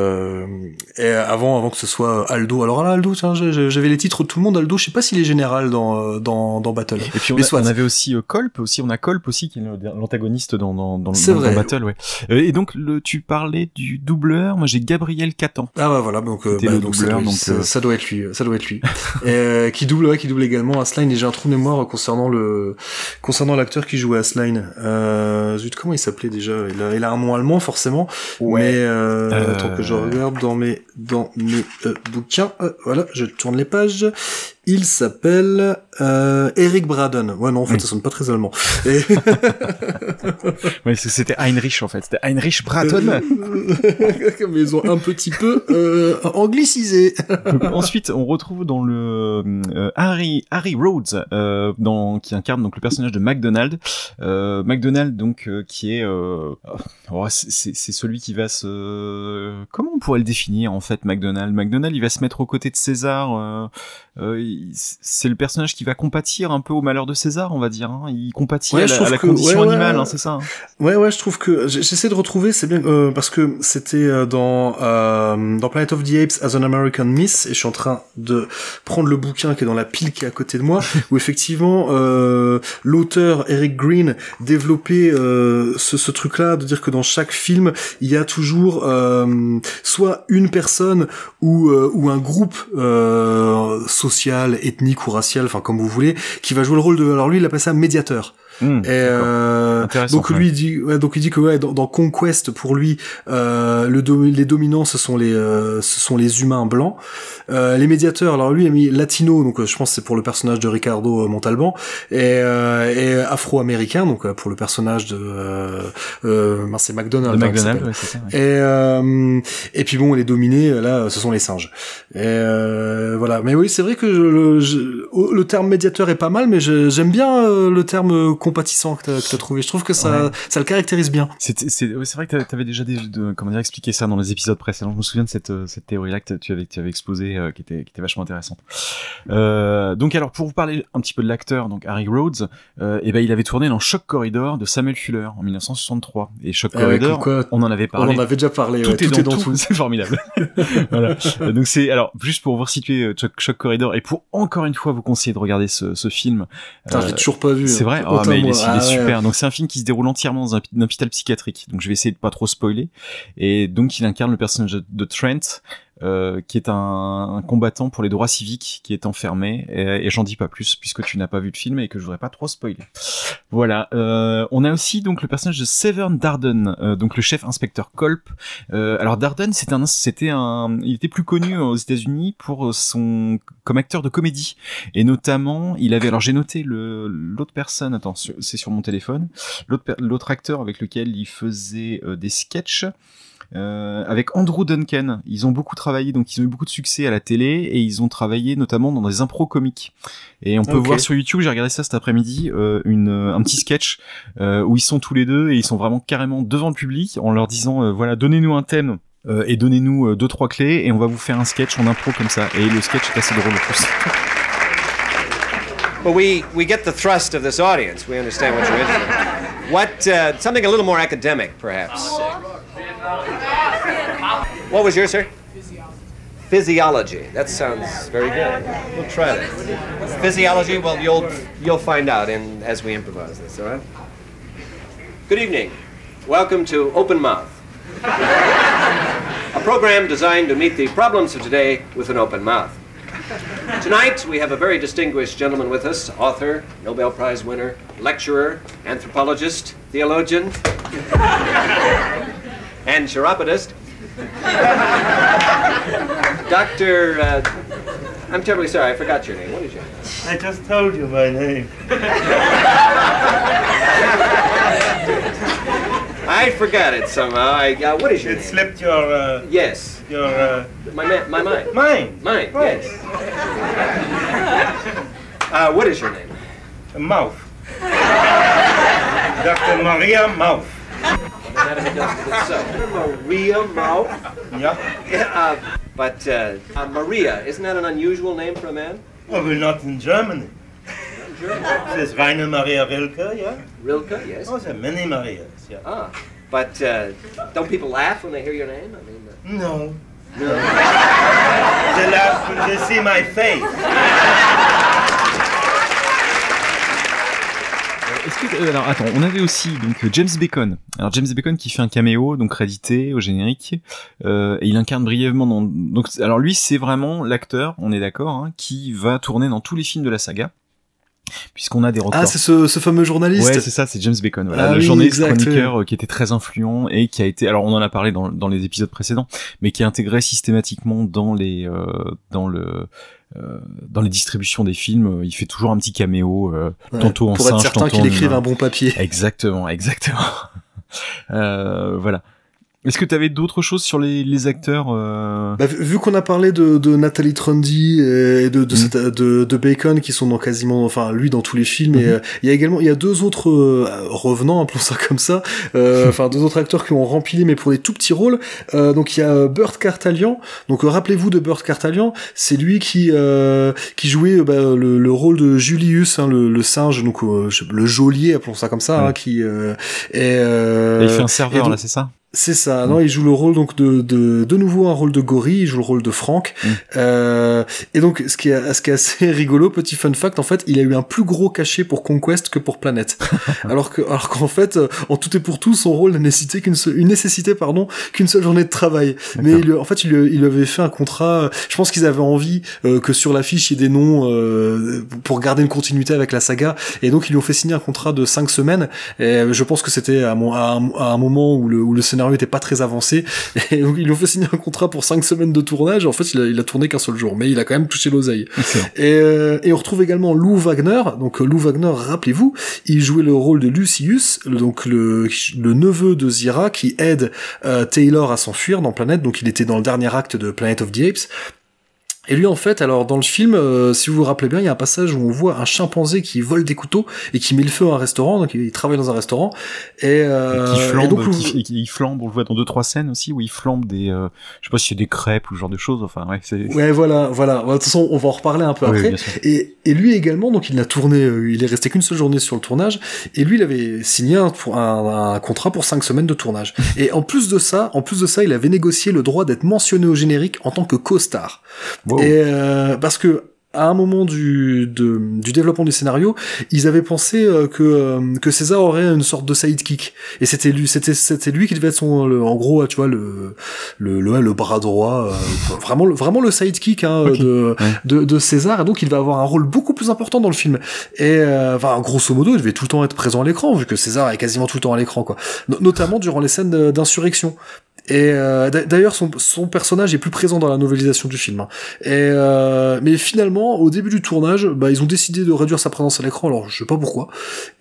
et avant avant que ce soit Aldo. Alors là Aldo tiens j'ai- j'ai- j'avais les titres de tout le monde. Aldo je sais pas s'il est général dans euh, dans dans Battle. Et puis on, Mais a- soit. on avait aussi euh, Colp aussi, on a Colp aussi qui est le- l'antagoniste dans dans dans, dans- dans vrai. Battle, ouais. Euh, et donc le, tu parlais du doubleur, moi j'ai Gabriel Catan. Ah bah voilà donc, euh, bah, le donc ça, doubleur, doit, donc, ça, euh, ça doit être lui ça doit être lui (laughs) et, qui double ouais, qui double également Asline et j'ai un trou de mémoire concernant le concernant l'acteur qui jouait Asline euh, zut comment il s'appelait déjà? Il a, il a un nom allemand forcément mais euh, attends que je regarde dans mes dans mes bouquins voilà je tourne les pages il s'appelle euh, Eric Braden. Ouais, non, en fait, Oui. ça sonne pas très allemand. (laughs) Et... C'était Heinrich en fait, c'était Heinrich Braton. (laughs) Mais ils ont un petit peu euh, anglicisé. Ensuite, on retrouve dans le euh, Harry Harry Rhodes, euh, dans qui incarne donc le personnage de McDonald. Euh, McDonald donc euh, qui est euh, oh, c'est- celui qui va se comment on pourrait le définir en fait McDonald. McDonald il va se mettre aux côtés de César. euh, euh, il- c'est le personnage qui va compatir un peu au malheur de César, on va dire. hein. Il compatit Ouais, à la, à condition ouais. animale, hein, c'est ça. hein. Ouais, ouais, je trouve que j'essaie de retrouver, c'est bien euh, parce que c'était euh, dans euh, dans Planet of the Apes as an American Miss et je suis en train de prendre le bouquin qui est dans la pile qui est à côté de moi (laughs) où effectivement euh, l'auteur Eric Green développait ce, ce truc-là de dire que dans chaque film il y a toujours soit une personne ou ou un groupe euh, ethnique ou racial, enfin comme vous voulez, qui va jouer le rôle de alors lui il appelle ça médiateur. Hum, Et euh, donc lui il dit, ouais, donc il dit que ouais, dans, dans Conquest pour lui, euh, le domi- les dominants ce sont les euh, ce sont les humains blancs. Euh, les médiateurs, alors lui il a mis latino, donc euh, je pense c'est pour le personnage de Ricardo euh, Montalban, et, euh, et afro-américain, donc pour le personnage de euh, c'est McDonald. Hein, McDonald, ouais, ça. Et, euh, et puis bon, les dominés, là, ce sont les singes. Et euh, voilà. Mais oui, c'est vrai que je- le, je- le terme médiateur est pas mal, mais j'aime bien le terme compatissant que t'as, que t'as trouvé. Je trouve que ça, Ouais. ça le caractérise bien. C'est ouais, c'est vrai que t'a- t'avais déjà des, de, comment dire, expliqué ça dans les épisodes précédents. Je me souviens de cette, euh, cette théorie-là que tu avais, tu avais exposée, euh, qui, était, qui était vachement intéressante. Euh, donc alors, pour vous parler un petit peu de l'acteur, donc Harry Rhodes, euh, eh ben, il avait tourné dans Shock Corridor de Samuel Fuller en 1963. Et Shock Ah Corridor, quoi, on en avait On parlé. en avait déjà parlé. tout, ouais, est, dans tout, (laughs) c'est formidable. (laughs) voilà. Donc c'est alors juste pour vous situer Shock, Corridor et pour encore une fois vous conseiller de regarder ce, ce film. Putain, je l'ai toujours pas vu. c'est hein. vrai, mais il est, il est Ah ouais. super. Donc c'est un film qui se déroule entièrement dans un, un hôpital psychiatrique. Donc je vais essayer de pas trop spoiler. Et donc il incarne le personnage de Trent, euh, qui est un, un combattant pour les droits civiques, qui est enfermé. Et, et j'en dis pas plus puisque tu n'as pas vu le film et que je voudrais pas trop spoiler. Voilà. Euh, on a aussi donc le personnage de Severn Darden, euh, donc le chef inspecteur Colp. Euh, alors Darden, c'est un, c'était un, il était plus connu aux États-Unis pour son comme acteur de comédie et notamment il avait alors j'ai noté le l'autre personne attends c'est sur mon téléphone l'autre l'autre acteur avec lequel il faisait euh, des sketchs euh, avec Andrew Duncan. Ils ont beaucoup travaillé, donc ils ont eu beaucoup de succès à la télé et ils ont travaillé notamment dans des impros comiques. Et on peut voir sur YouTube, j'ai regardé ça cet après-midi, euh, une, euh, un petit sketch euh, où ils sont tous les deux et ils sont vraiment carrément devant le public en leur disant euh, voilà donnez-nous un thème. euh, et donnez-nous euh, deux trois clés et on va vous faire un sketch en impro comme ça et le sketch est assez drôle en plus. Well, we, we get the thrust of this audience. We understand what you're into. What, uh, something a little more academic, perhaps. What was yours, sir? Physiology. That sounds very good. We'll try that. Physiology, well, you'll, you'll find out in, as we improvise this, all right? Good evening. Welcome to Open Mouth, a program designed to meet the problems of today with an open mouth. Tonight, we have a very distinguished gentleman with us author, Nobel Prize winner, lecturer, anthropologist, theologian, and chiropodist. (laughs) Dr. Uh, I'm terribly sorry, I forgot your name. What is your name? I just told you my name. (laughs) I forgot it somehow. I, uh, what is your It name? slipped your uh, Yes, your uh, my, ma- my mind. mind. Mine, Right. yes. Uh, what is your name? A mouth. (laughs) Dr. Maria Mouth. That if it does it itself. Maria Mao. Yeah. Yeah, uh, but uh, uh, Maria, isn't that an unusual name for a man? Well, we're not in Germany. There's Rainer Maria Rilke, yeah? Rilke, yes. Oh, there are many Marias, yeah. Ah, but uh, don't people laugh when they hear your name? I mean, uh, No. No. (laughs) they laugh when they see my face. Que euh, alors attends, on avait aussi donc James Bacon. Alors James Bacon qui fait un caméo donc crédité au générique euh, et il incarne brièvement dans donc alors lui c'est vraiment l'acteur, on est d'accord, hein, qui va tourner dans tous les films de la saga puisqu'on a des records. Ah, c'est ce, ce fameux journaliste. Ouais, c'est ça, c'est James Bacon, voilà, Ah le oui, journaliste exact, chroniqueur euh, qui était très influent et qui a été, alors on en a parlé dans, dans les épisodes précédents, mais qui est intégré systématiquement dans les, euh, dans le, dans les distributions des films. Il fait toujours un petit caméo, euh, Ouais, tantôt en pour singe, être certain tantôt qu'il écrive un bon papier. Exactement, (laughs) exactement. euh, voilà. Est-ce que tu avais d'autres choses sur les, les acteurs euh... Bah, vu qu'on a parlé de, de Nathalie Trundy et de, de, cette- de, de Bacon qui sont dans quasiment, enfin lui dans tous les films, et Mhm. euh, il y a également, il y a deux autres euh, revenants, appelons ça comme ça, euh, (laughs) enfin deux autres acteurs qui ont rempli mais pour des tout petits rôles. Euh, donc il y a Burt Cartalian. Donc rappelez-vous de Burt Cartalian, c'est lui qui euh, qui jouait bah, le, le rôle de Julius, hein, le, le singe, donc euh, le geôlier, appelons ça comme ça, hein, qui euh, est. euh, Et il fait un et serveur donc- là, c'est ça? C'est ça, non, il joue le rôle donc de de de nouveau un rôle de gorille, il joue le rôle de Frank. Mm. Euh, et donc ce qui est ce qui est assez (laughs) rigolo, petit fun fact, en fait, il a eu un plus gros cachet pour Conquest que pour Planet. (laughs) alors que alors qu'en fait, euh, en tout et pour tout, son rôle n'a nécessité qu'une seule, une nécessité pardon qu'une seule journée de travail. Mais il, en fait, il lui, il avait fait un contrat. euh, Je pense qu'ils avaient envie euh, que sur l'affiche il y ait des noms euh, pour garder une continuité avec la saga. Et donc ils lui ont fait signer un contrat de cinq semaines. Et je pense que c'était à, mon- à un, à un moment où le, où le scénario était pas très avancé. Et ils lui ont fait signer un contrat pour cinq semaines de tournage. En fait, il a, il a tourné qu'un seul jour, mais il a quand même touché l'oseille. Et, euh, et on retrouve également Lou Wagner. Donc euh, Lou Wagner, rappelez-vous, il jouait le rôle de Lucius, donc le, le neveu de Zira qui aide euh, Taylor à s'enfuir dans Planète. Donc il était dans le dernier acte de Planet of the Apes. Et lui, en fait, alors dans le film, euh, si vous vous rappelez bien, il y a un passage où on voit un chimpanzé qui vole des couteaux et qui met le feu à un restaurant. Donc il travaille dans un restaurant et, euh, qui et flambe, donc, qui, qui- il flambe, on le voit dans deux trois scènes aussi où il flambe des, euh, je sais pas si c'est des crêpes ou ce genre de choses. Enfin, ouais, c'est. Ouais, voilà, voilà. De toute façon, on va en reparler un peu Oui, après. Et, et lui également, donc il a tourné, euh, il est resté qu'une seule journée sur le tournage, et lui il avait signé un, un, un contrat pour cinq semaines de tournage. Et en plus de ça, en plus de ça, il avait négocié le droit d'être mentionné au générique en tant que co-star. Wow. Et euh, parce que à un moment du, de- du développement du scénario, ils avaient pensé euh, que euh, que César aurait une sorte de sidekick. Et c'était lui c'était c'était lui qui devait être son le- en gros tu vois le le le, le bras droit euh, (laughs) vraiment le, vraiment le sidekick hein, de, Ouais. de de César. Et donc il va avoir un rôle beaucoup plus important dans le film. Et euh, enfin grosso modo il devait tout le temps être présent à l'écran vu que César est quasiment tout le temps à l'écran quoi. No- notamment durant les scènes d'insurrection et euh, d'a- d'ailleurs son, son personnage est plus présent dans la novélisation du film hein. et euh, mais finalement au début du tournage bah ils ont décidé de réduire sa présence à l'écran alors je sais pas pourquoi.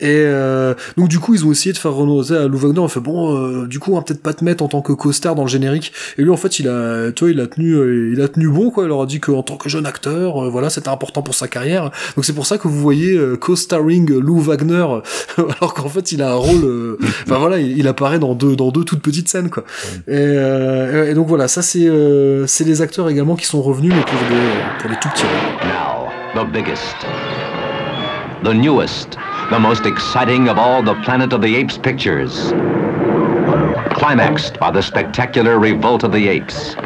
Et euh, donc du coup ils ont essayé de faire renoncer à Lou Wagner on fait bon euh, du coup on va peut-être pas te mettre en tant que co-star dans le générique. Et lui en fait il a tu vois il a tenu euh, il a tenu bon quoi. Il leur a dit qu'en tant que jeune acteur euh, voilà c'était important pour sa carrière. Donc c'est pour ça que vous voyez co-starring Lou Wagner (laughs) alors qu'en fait il a un rôle euh, (laughs) enfin voilà il, il apparaît dans deux dans deux toutes petites scènes quoi. Et, euh, et donc voilà ça c'est euh, c'est les acteurs également qui sont revenus mais pour des tout petits. Now, the biggest, the newest, the most exciting of all the Planet of the Apes pictures. Climaxed by the spectacular revolt of the apes.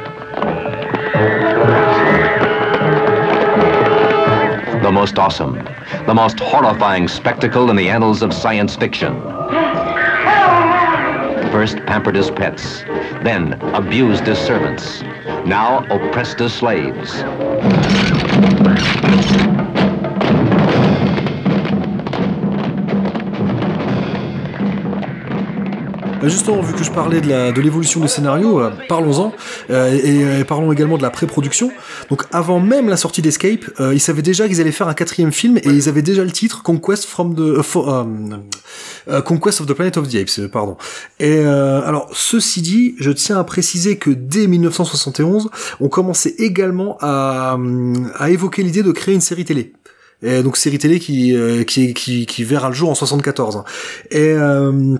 The most awesome, the most horrifying spectacle in the annals of science fiction. First pampered as pets, then abused as servants, now oppressed as slaves. Justement, vu que je parlais de la- de l'évolution du scénario, euh, parlons-en euh, et, et parlons également de la pré-production. Donc, avant même la sortie d'Escape, euh, ils savaient déjà qu'ils allaient faire un quatrième film et ils avaient déjà le titre Conquest from the euh, for- euh, euh, Conquest of the Planet of the Apes, euh, pardon. Et euh, alors, ceci dit, je tiens à préciser que dès 1971, on commençait également à, à évoquer l'idée de créer une série télé. Et donc série télé qui euh, qui qui verra le jour en 74. hein. Et euh,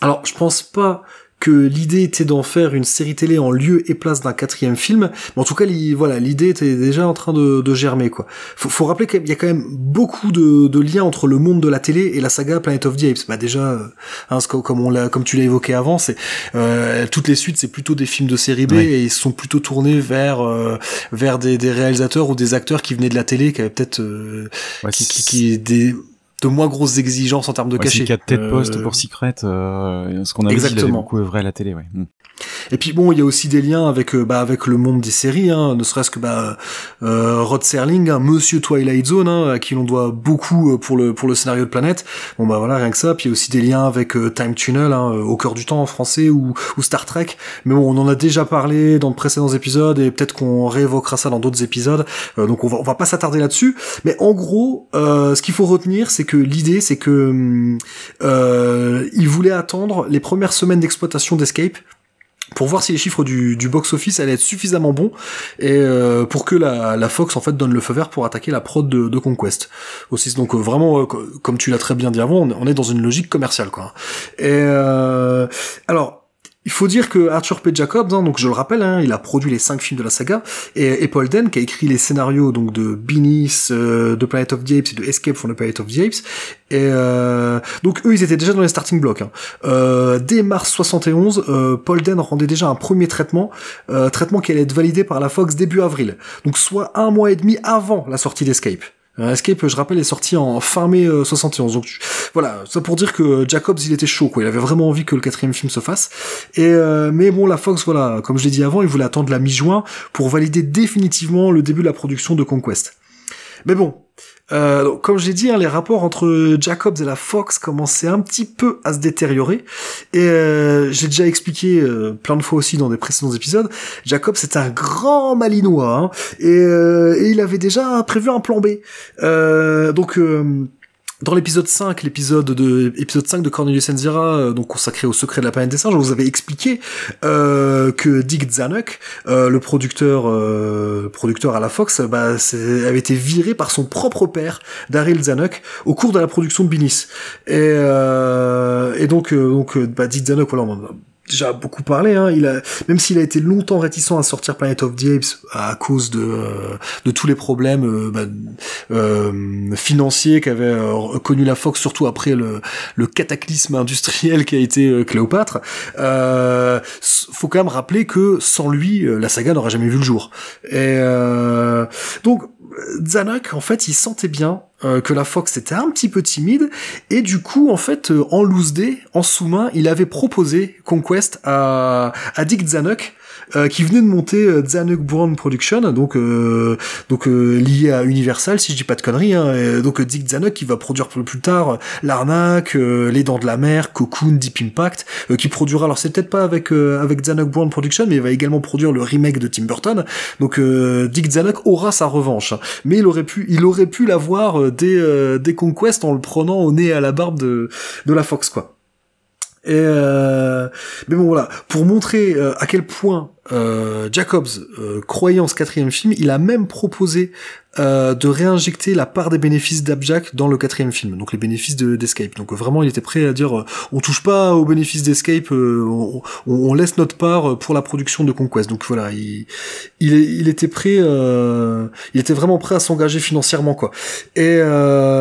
alors, je pense pas que l'idée était d'en faire une série télé en lieu et place d'un quatrième film, mais en tout cas, voilà, l'idée était déjà en train de, de germer, quoi. Faut, faut rappeler qu'il y a quand même beaucoup de, de liens entre le monde de la télé et la saga Planet of the Apes. Bah déjà, euh, hein, comme on l'a, comme tu l'as évoqué avant, c'est euh, toutes les suites, c'est plutôt des films de série B et ils sont plutôt tournés vers euh, vers des, des réalisateurs ou des acteurs qui venaient de la télé, qui avaient peut-être euh, Ouais, qui, qui, qui des de moins grosses exigences en termes de Ouais, c'est cachet. le cas de Ted Post Euh, pour Secret, euh, ce qu'on avait dit, il avait Exactement. beaucoup œuvré à la télé, ouais. Et puis bon, il y a aussi des liens avec euh, bah, avec le monde des séries, hein, ne serait-ce que bah, euh, Rod Serling, hein, Monsieur Twilight Zone, hein, à qui l'on doit beaucoup euh, pour le pour le scénario de Planète. Bon bah voilà, rien que ça. Puis il y a aussi des liens avec euh, Time Tunnel, hein, au cœur du temps en français ou, ou Star Trek. Mais bon, on en a déjà parlé dans de précédents épisodes et peut-être qu'on réévoquera ça dans d'autres épisodes. Euh, donc on va on va pas s'attarder là-dessus. Mais en gros, ce qu'il faut retenir, c'est que l'idée, c'est que hum, il voulait attendre les premières semaines d'exploitation d'Escape pour voir si les chiffres du, box-office allaient être suffisamment bons et euh, pour que la, Fox en fait donne le feu vert pour attaquer la prod de, de Conquest. Aussi donc euh, vraiment euh, co- comme tu l'as très bien dit avant on est- dans une logique commerciale quoi. Et alors il faut dire que Arthur P. Jacobs, hein, donc je le rappelle, hein, il a produit les cinq films de la saga, et, Paul Den qui a écrit les scénarios donc de Beneath, euh, de Planet of the Apes et de Escape from the Planet of the Apes. Et euh, donc eux, ils étaient déjà dans les starting blocks. hein. Euh, dès mars 71, euh, Paul Den rendait déjà un premier traitement, euh, traitement qui allait être validé par la Fox début avril, donc soit un mois et demi avant la sortie d'Escape. Euh, Escape, je rappelle, est sorti en fin mai euh, 71. Donc tu- voilà, ça pour dire que Jacobs, il était chaud, quoi. Il avait vraiment envie que le quatrième film se fasse. Et euh, mais bon, la Fox, voilà, comme je l'ai dit avant, il voulait attendre la mi-juin pour valider définitivement le début de la production de Conquest. Mais bon, euh, comme j'ai dit, hein, les rapports entre Jacobs et la Fox commençaient un petit peu à se détériorer. Et euh, j'ai déjà expliqué euh, plein de fois aussi dans des précédents épisodes, Jacobs c'est un grand malinois. hein, et, euh, et il avait déjà prévu un plan B. Donc... dans l'épisode 5, l'épisode de épisode 5 de Cornelius Enzira, euh, donc consacré au secret de la planète des singes, je vous avais expliqué euh, que Dick Zanuck, euh, le producteur euh, producteur à la Fox, bah, avait été viré par son propre père, Daryl Zanuck, au cours de la production de Binis. Et, euh, et donc euh, donc bah, Dick Zanuck, voilà, on déjà beaucoup parlé. Hein, il a, même s'il a été longtemps réticent à sortir Planet of the Apes à cause de euh, de tous les problèmes euh, bah, euh, financiers qu'avait euh, connu la Fox, surtout après le, le cataclysme industriel qui a été Cléopâtre. Faut quand même rappeler que sans lui, la saga n'aurait jamais vu le jour. Et donc Zanuck, en fait, il sentait bien euh, que la Fox était un petit peu timide et du coup, en fait, euh, en loose day, en sous-main, il avait proposé Conquest à, à Dick Zanuck. Euh, qui venait de monter euh, Zanuck Brown Production, donc euh, donc euh, lié à Universal, si je dis pas de conneries. Hein, et donc euh, Dick Zanuck qui va produire plus, tard l'arnaque, les Dents de la Mer, Cocoon, Deep Impact, qui produira. Alors c'est peut-être pas avec avec Zanuck Brown Production, mais il va également produire le remake de Tim Burton. Donc Dick Zanuck aura sa revanche, hein. mais il aurait pu il aurait pu l'avoir dès dès Conquest en le prenant au nez et à la barbe de de la Fox quoi. Et euh, mais bon voilà, pour montrer euh, à quel point euh, Jacobs euh, croyait en ce quatrième film, il a même proposé euh, de réinjecter la part des bénéfices d'Abjack dans le quatrième film, donc les bénéfices de- d'Escape. Donc euh, vraiment, il était prêt à dire, euh, on touche pas aux bénéfices d'Escape, euh, on, on- laisse notre part pour la production de Conquest. Donc voilà, il, il, était prêt, il était vraiment prêt à s'engager financièrement quoi. Et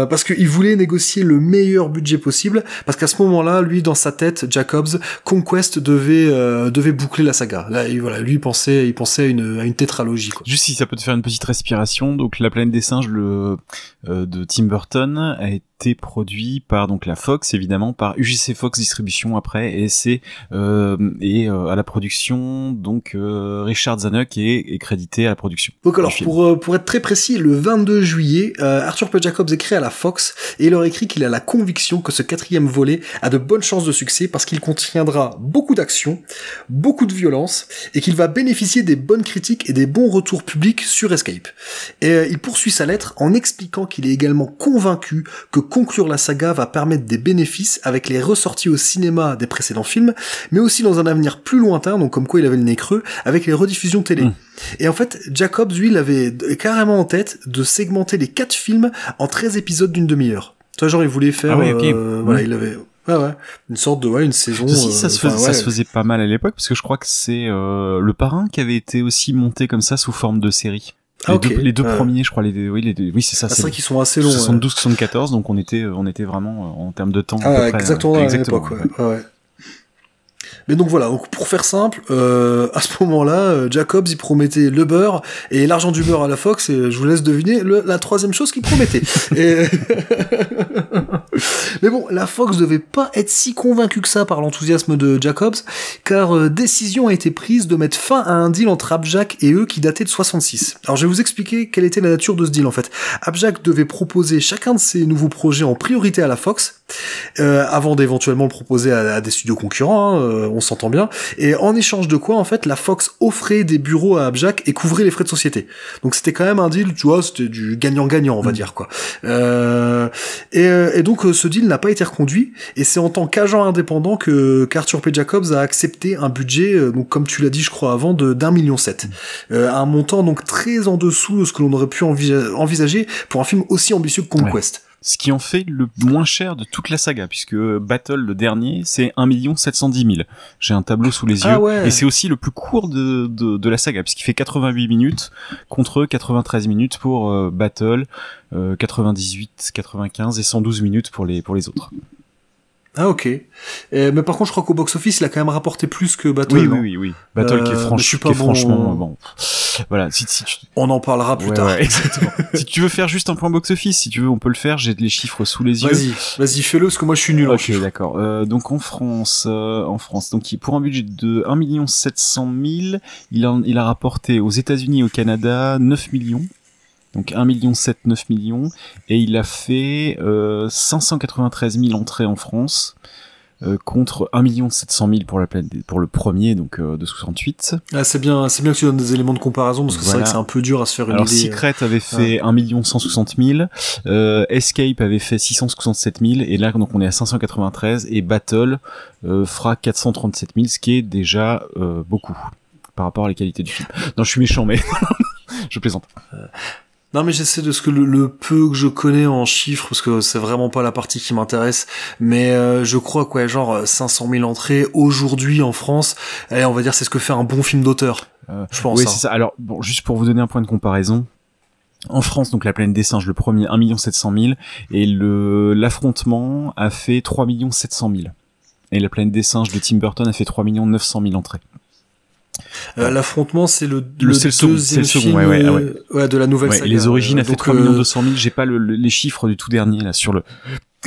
parce qu'il voulait négocier le meilleur budget possible, parce qu'à ce moment-là, lui dans sa tête, Jacobs, Conquest devait devait boucler la saga. Là, il- voilà, lui il pensait, il pensait à une à une tétralogie quoi. Juste si ça peut te faire une petite respiration, donc La planète des singes euh, de Tim Burton a été produit par donc la Fox évidemment par UGC Fox Distribution après et c'est euh, et euh, à la production donc euh, Richard Zanuck est, est crédité à la production. Donc alors pour pour être très précis, le 22 juillet, Arthur P. Jacobs écrit à la Fox et leur écrit qu'il a la conviction que ce quatrième volet a de bonnes chances de succès parce qu'il contiendra beaucoup d'action, beaucoup de violence et qu'il va bénéficier des bonnes critiques et des bons retours publics sur Escape. Et il poursuit sa lettre en expliquant qu'il est également convaincu que conclure la saga va permettre des bénéfices avec les ressorties au cinéma des précédents films, mais aussi dans un avenir plus lointain, donc comme quoi il avait le nez creux, avec les rediffusions télé. Mm. Et en fait, Jacobs, lui, il avait carrément en tête de segmenter les quatre films en 13 épisodes d'une demi-heure. Tu vois, genre, il voulait faire... Ah ouais, ok. euh, Voilà, Mm. il avait... Ouais, ouais. Une sorte de, ouais, une saison... Si, euh, ça, se ouais. se faisait pas mal à l'époque parce que je crois que c'est euh, le parrain qui avait été aussi monté comme ça sous forme de série. Ah, Les ok. deux, les deux Ouais. premiers, je crois, les deux, oui, les deux- oui, c'est ça. Ah, c'est vrai qu'ils sont assez longs. ouais. 72, 74, donc on était, on était vraiment euh, en termes de temps. à Ah, peu près, exactement euh, à l'époque, ouais. ouais, ouais. Mais donc voilà, donc pour faire simple, euh, à ce moment-là, euh, Jacobs il promettait le beurre et l'argent du beurre à la Fox, et je vous laisse deviner le- la troisième chose qu'il promettait. (laughs) Et- (laughs) Mais bon, la Fox devait pas être si convaincue que ça par l'enthousiasme de Jacobs, car euh, décision a été prise de mettre fin à un deal entre Abjack et eux qui datait de 66. Alors je vais vous expliquer quelle était la nature de ce deal en fait. Abjack devait proposer chacun de ses nouveaux projets en priorité à la Fox, euh, avant d'éventuellement le proposer à, à des studios concurrents, hein, euh, on s'entend bien. Et en échange de quoi, en fait, la Fox offrait des bureaux à Abjack et couvrait les frais de société. Donc c'était quand même un deal, tu vois, c'était du gagnant-gagnant, on va dire quoi. Euh, et, euh, et donc euh, ce deal n'a pas été reconduit, et c'est en tant qu'agent indépendant que qu'Arthur P. Jacobs a accepté un budget, euh, donc comme tu l'as dit, je crois avant, de d'un million sept, euh, un montant donc très en dessous de ce que l'on aurait pu envisa- envisager pour un film aussi ambitieux que Conquest. Ce qui en fait le moins cher de toute la saga, puisque Battle, le dernier, c'est 1 710 000. J'ai un tableau sous les yeux. Ah ouais. Et c'est aussi le plus court de, de, de la saga, puisqu'il fait 88 minutes contre 93 minutes pour euh, Battle, euh, 98, 95 et 112 minutes pour les, pour les autres. Ah ok. Euh, mais par contre, je crois qu'au box-office, il a quand même rapporté plus que Battle. Oui, oui, oui, oui. Battle qui est, Euh, franch- je suis qui est bon- franchement, euh, bon. Voilà, si, si tu, On en parlera plus Ouais, tard. ouais, exactement. (laughs) si tu veux faire juste un point box-office, si tu veux, on peut le faire. J'ai les chiffres sous les yeux. Vas-y, vas-y, fais-le parce que moi je suis nul en Ok, d'accord. Euh, donc en France, euh, en France, donc pour un budget de 1 700 000, il a, il a rapporté aux États-Unis et au Canada 9 millions. Donc 1 million 7, 9 millions. Et il a fait euh, 593 000 entrées en France. euh, contre 1 700 000 pour la planète pour le premier donc euh, de 68. Ah, c'est bien, c'est bien que tu donnes des éléments de comparaison parce que c'est Voilà. vrai que c'est un peu dur à se faire une Alors idée. euh. Secret avait fait 1 160 000, euh, Escape avait fait 667 000 et là donc on est à 593 et Battle euh, fera 437 000 ce qui est déjà euh, beaucoup par rapport à la qualité du film. Non je suis méchant mais (laughs) je plaisante. Non mais j'essaie de ce que le, le peu que je connais en chiffres parce que c'est vraiment pas la partie qui m'intéresse mais euh, je crois quoi genre euh, 500 000 entrées aujourd'hui en France allez on va dire c'est ce que fait un bon film d'auteur Euh, je pense oui, hein. c'est ça. Alors, bon, juste pour vous donner un point de comparaison. En France, donc la plaine des singes, le premier 1 700 000 et le l'affrontement a fait 3 700 000. Et la plaine des singes de Tim Burton a fait 3 900 000 entrées. Euh, l'affrontement c'est le, deuxième le second, film ouais, ouais, ah ouais. euh, ouais, de la nouvelle saga et les origines Euh, a fait donc, 3 euh, 200 000. J'ai pas le- le- les chiffres du tout dernier là sur le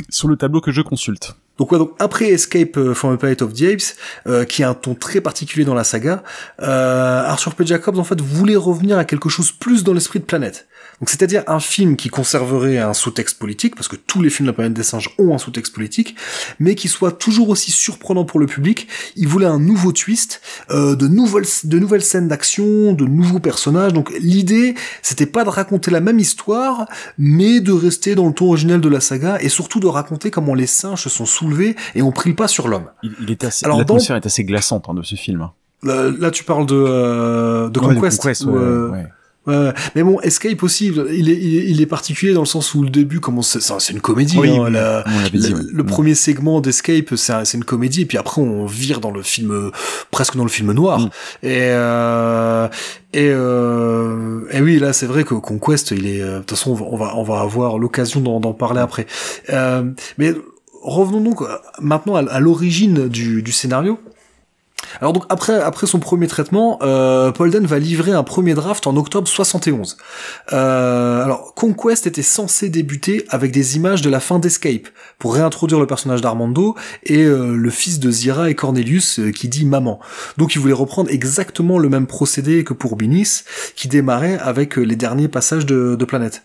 sur le tableau que je consulte. Donc ouais, donc après Escape euh, from the Planet of the Apes, euh, qui a un ton très particulier dans la saga, euh, Arthur P. Jacobs en fait voulait revenir à quelque chose plus dans l'esprit de Planète. Donc c'est-à-dire un film qui conserverait un sous-texte politique, parce que tous les films de la planète des singes ont un sous-texte politique, mais qui soit toujours aussi surprenant pour le public. Il voulait un nouveau twist, euh, de nouvelles de nouvelles scènes d'action, de nouveaux personnages. Donc l'idée, c'était pas de raconter la même histoire, mais de rester dans le ton originel de la saga et surtout de raconter comment les singes se sont soulevés et ont pris le pas sur l'homme. Il, il est assez l'atmosphère est assez glaçante hein, de ce film. Là, là, tu parles de euh, de Ouais, de Conquest. Conquest, ou, ouais, euh, ouais. Ouais. Mais bon, Escape aussi, il est, il est, il est particulier dans le sens où le début, comment c'est, une comédie. Oui, hein, la- dit, le, ouais. le Ouais. premier segment d'Escape, c'est, un- c'est une comédie, et puis après on vire dans le film, euh, presque dans le film noir. Mm. Et euh, et euh, et oui, là c'est vrai que Conquest, il est, euh, de toute façon, on va, on va, avoir l'occasion d'en, parler après. Euh, mais revenons donc euh, maintenant à, à l'origine du, du scénario. Alors donc après après son premier traitement, euh, Polden va livrer un premier draft en octobre 71. Euh, alors Conquest était censé débuter avec des images de la fin d'Escape pour réintroduire le personnage d'Armando et euh, le fils de Zira et Cornelius euh, qui dit maman. Donc il voulait reprendre exactement le même procédé que pour Binis qui démarrait avec euh, les derniers passages de, de Planète.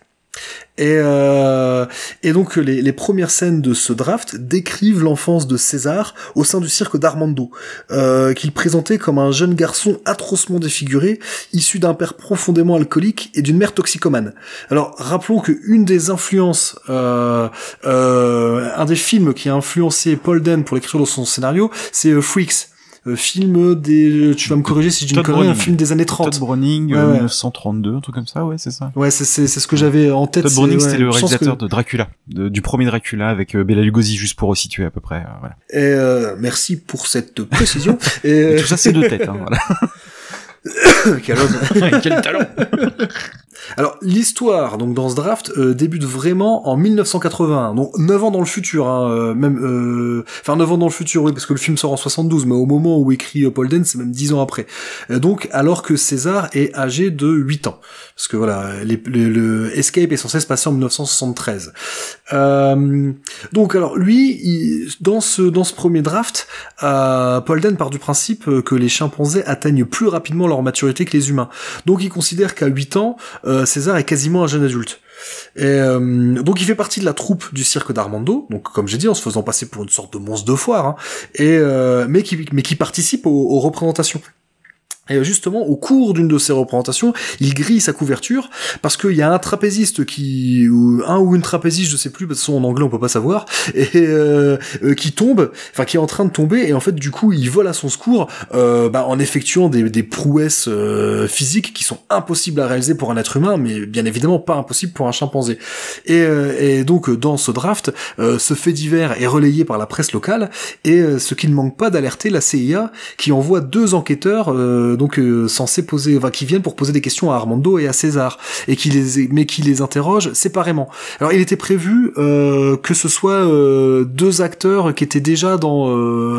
Et, euh, et donc les, premières scènes de ce draft décrivent l'enfance de César au sein du cirque d'Armando, euh, qu'il présentait comme un jeune garçon atrocement défiguré, issu d'un père profondément alcoolique et d'une mère toxicomane. Alors rappelons que une des influences, euh, euh, un des films qui a influencé Paul Den pour l'écriture de son scénario, c'est Freaks. Euh, film des, tu vas me corriger si je dis une connerie, un film des années 30. Todd Browning, Ouais, euh, ouais. 1932, un truc comme ça, ouais, c'est ça. Ouais, c'est, c'est, c'est ce que j'avais en tête. Todd Browning, c'était le réalisateur que- de Dracula, de- du premier Dracula avec euh, Bela Lugosi, juste pour resituer à peu près. euh, voilà. Et euh, merci pour cette précision. (laughs) Et, euh, tout ça, c'est deux têtes. Hein, (laughs) voilà. (coughs) Quel homme. (laughs) Quel talent (laughs) Alors l'histoire donc dans ce draft euh, débute vraiment en 1981, donc 9 ans dans le futur, hein, euh, même, euh, enfin 9 ans dans le futur, oui, parce que le film sort en 72, mais au moment où écrit euh, Paul Den, c'est même 10 ans après. Euh, donc alors que César est âgé de 8 ans, parce que voilà, les- le, le Escape est censé se passer en 1973. Euh, donc alors lui, il- dans ce dans ce premier draft, euh, Paul Den part du principe que les chimpanzés atteignent plus rapidement leur maturité que les humains. Donc il considère qu'à 8 ans, euh, César est quasiment un jeune adulte. Et euh, donc il fait partie de la troupe du cirque d'Armando, donc comme j'ai dit en se faisant passer pour une sorte de monstre de foire, hein, euh, mais qui participe aux représentations. Et justement, au cours d'une de ces représentations, il grille sa couverture parce qu'il y a un trapéziste qui, ou un ou une trapéziste, je sais plus, parce que en anglais on peut pas savoir, et euh, euh, qui tombe, enfin qui est en train de tomber, et en fait du coup il vole à son secours euh, bah, en effectuant des, des prouesses euh, physiques qui sont impossibles à réaliser pour un être humain, mais bien évidemment pas impossible pour un chimpanzé. Et, euh, et donc dans ce draft, euh, ce fait divers est relayé par la presse locale, et ce qui ne manque pas d'alerter la CIA qui envoie deux enquêteurs donc euh, censés poser, enfin, qui viennent pour poser des questions à Armando et à César, et qui les, mais qui les interrogent séparément. Alors il était prévu euh, que ce soit euh, deux acteurs qui étaient déjà dans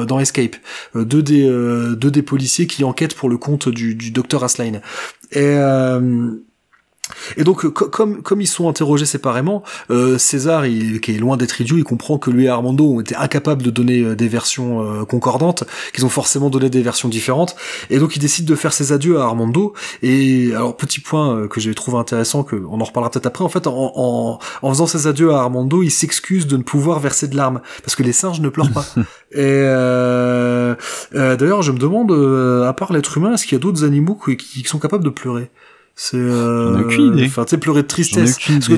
dans Escape, deux des deux des policiers qui enquêtent pour le compte du, du docteur Asline. Et Et donc, euh, co- comme comme ils sont interrogés séparément, euh, César, il, qui est loin d'être idiot, il comprend que lui et Armando ont été incapables de donner euh, des versions euh, concordantes, qu'ils ont forcément donné des versions différentes, et donc il décide de faire ses adieux à Armando. Et alors petit point que j'ai trouvé intéressant, que on en reparlera peut-être après. En fait, en, en, en faisant ses adieux à Armando, il s'excuse de ne pouvoir verser de larmes parce que les singes ne pleurent pas. (laughs) et euh, d'ailleurs, je me demande, à part l'être humain, est-ce qu'il y a d'autres animaux qui, qui sont capables de pleurer? C'est euh, enfin tu sais pleurer de tristesse parce que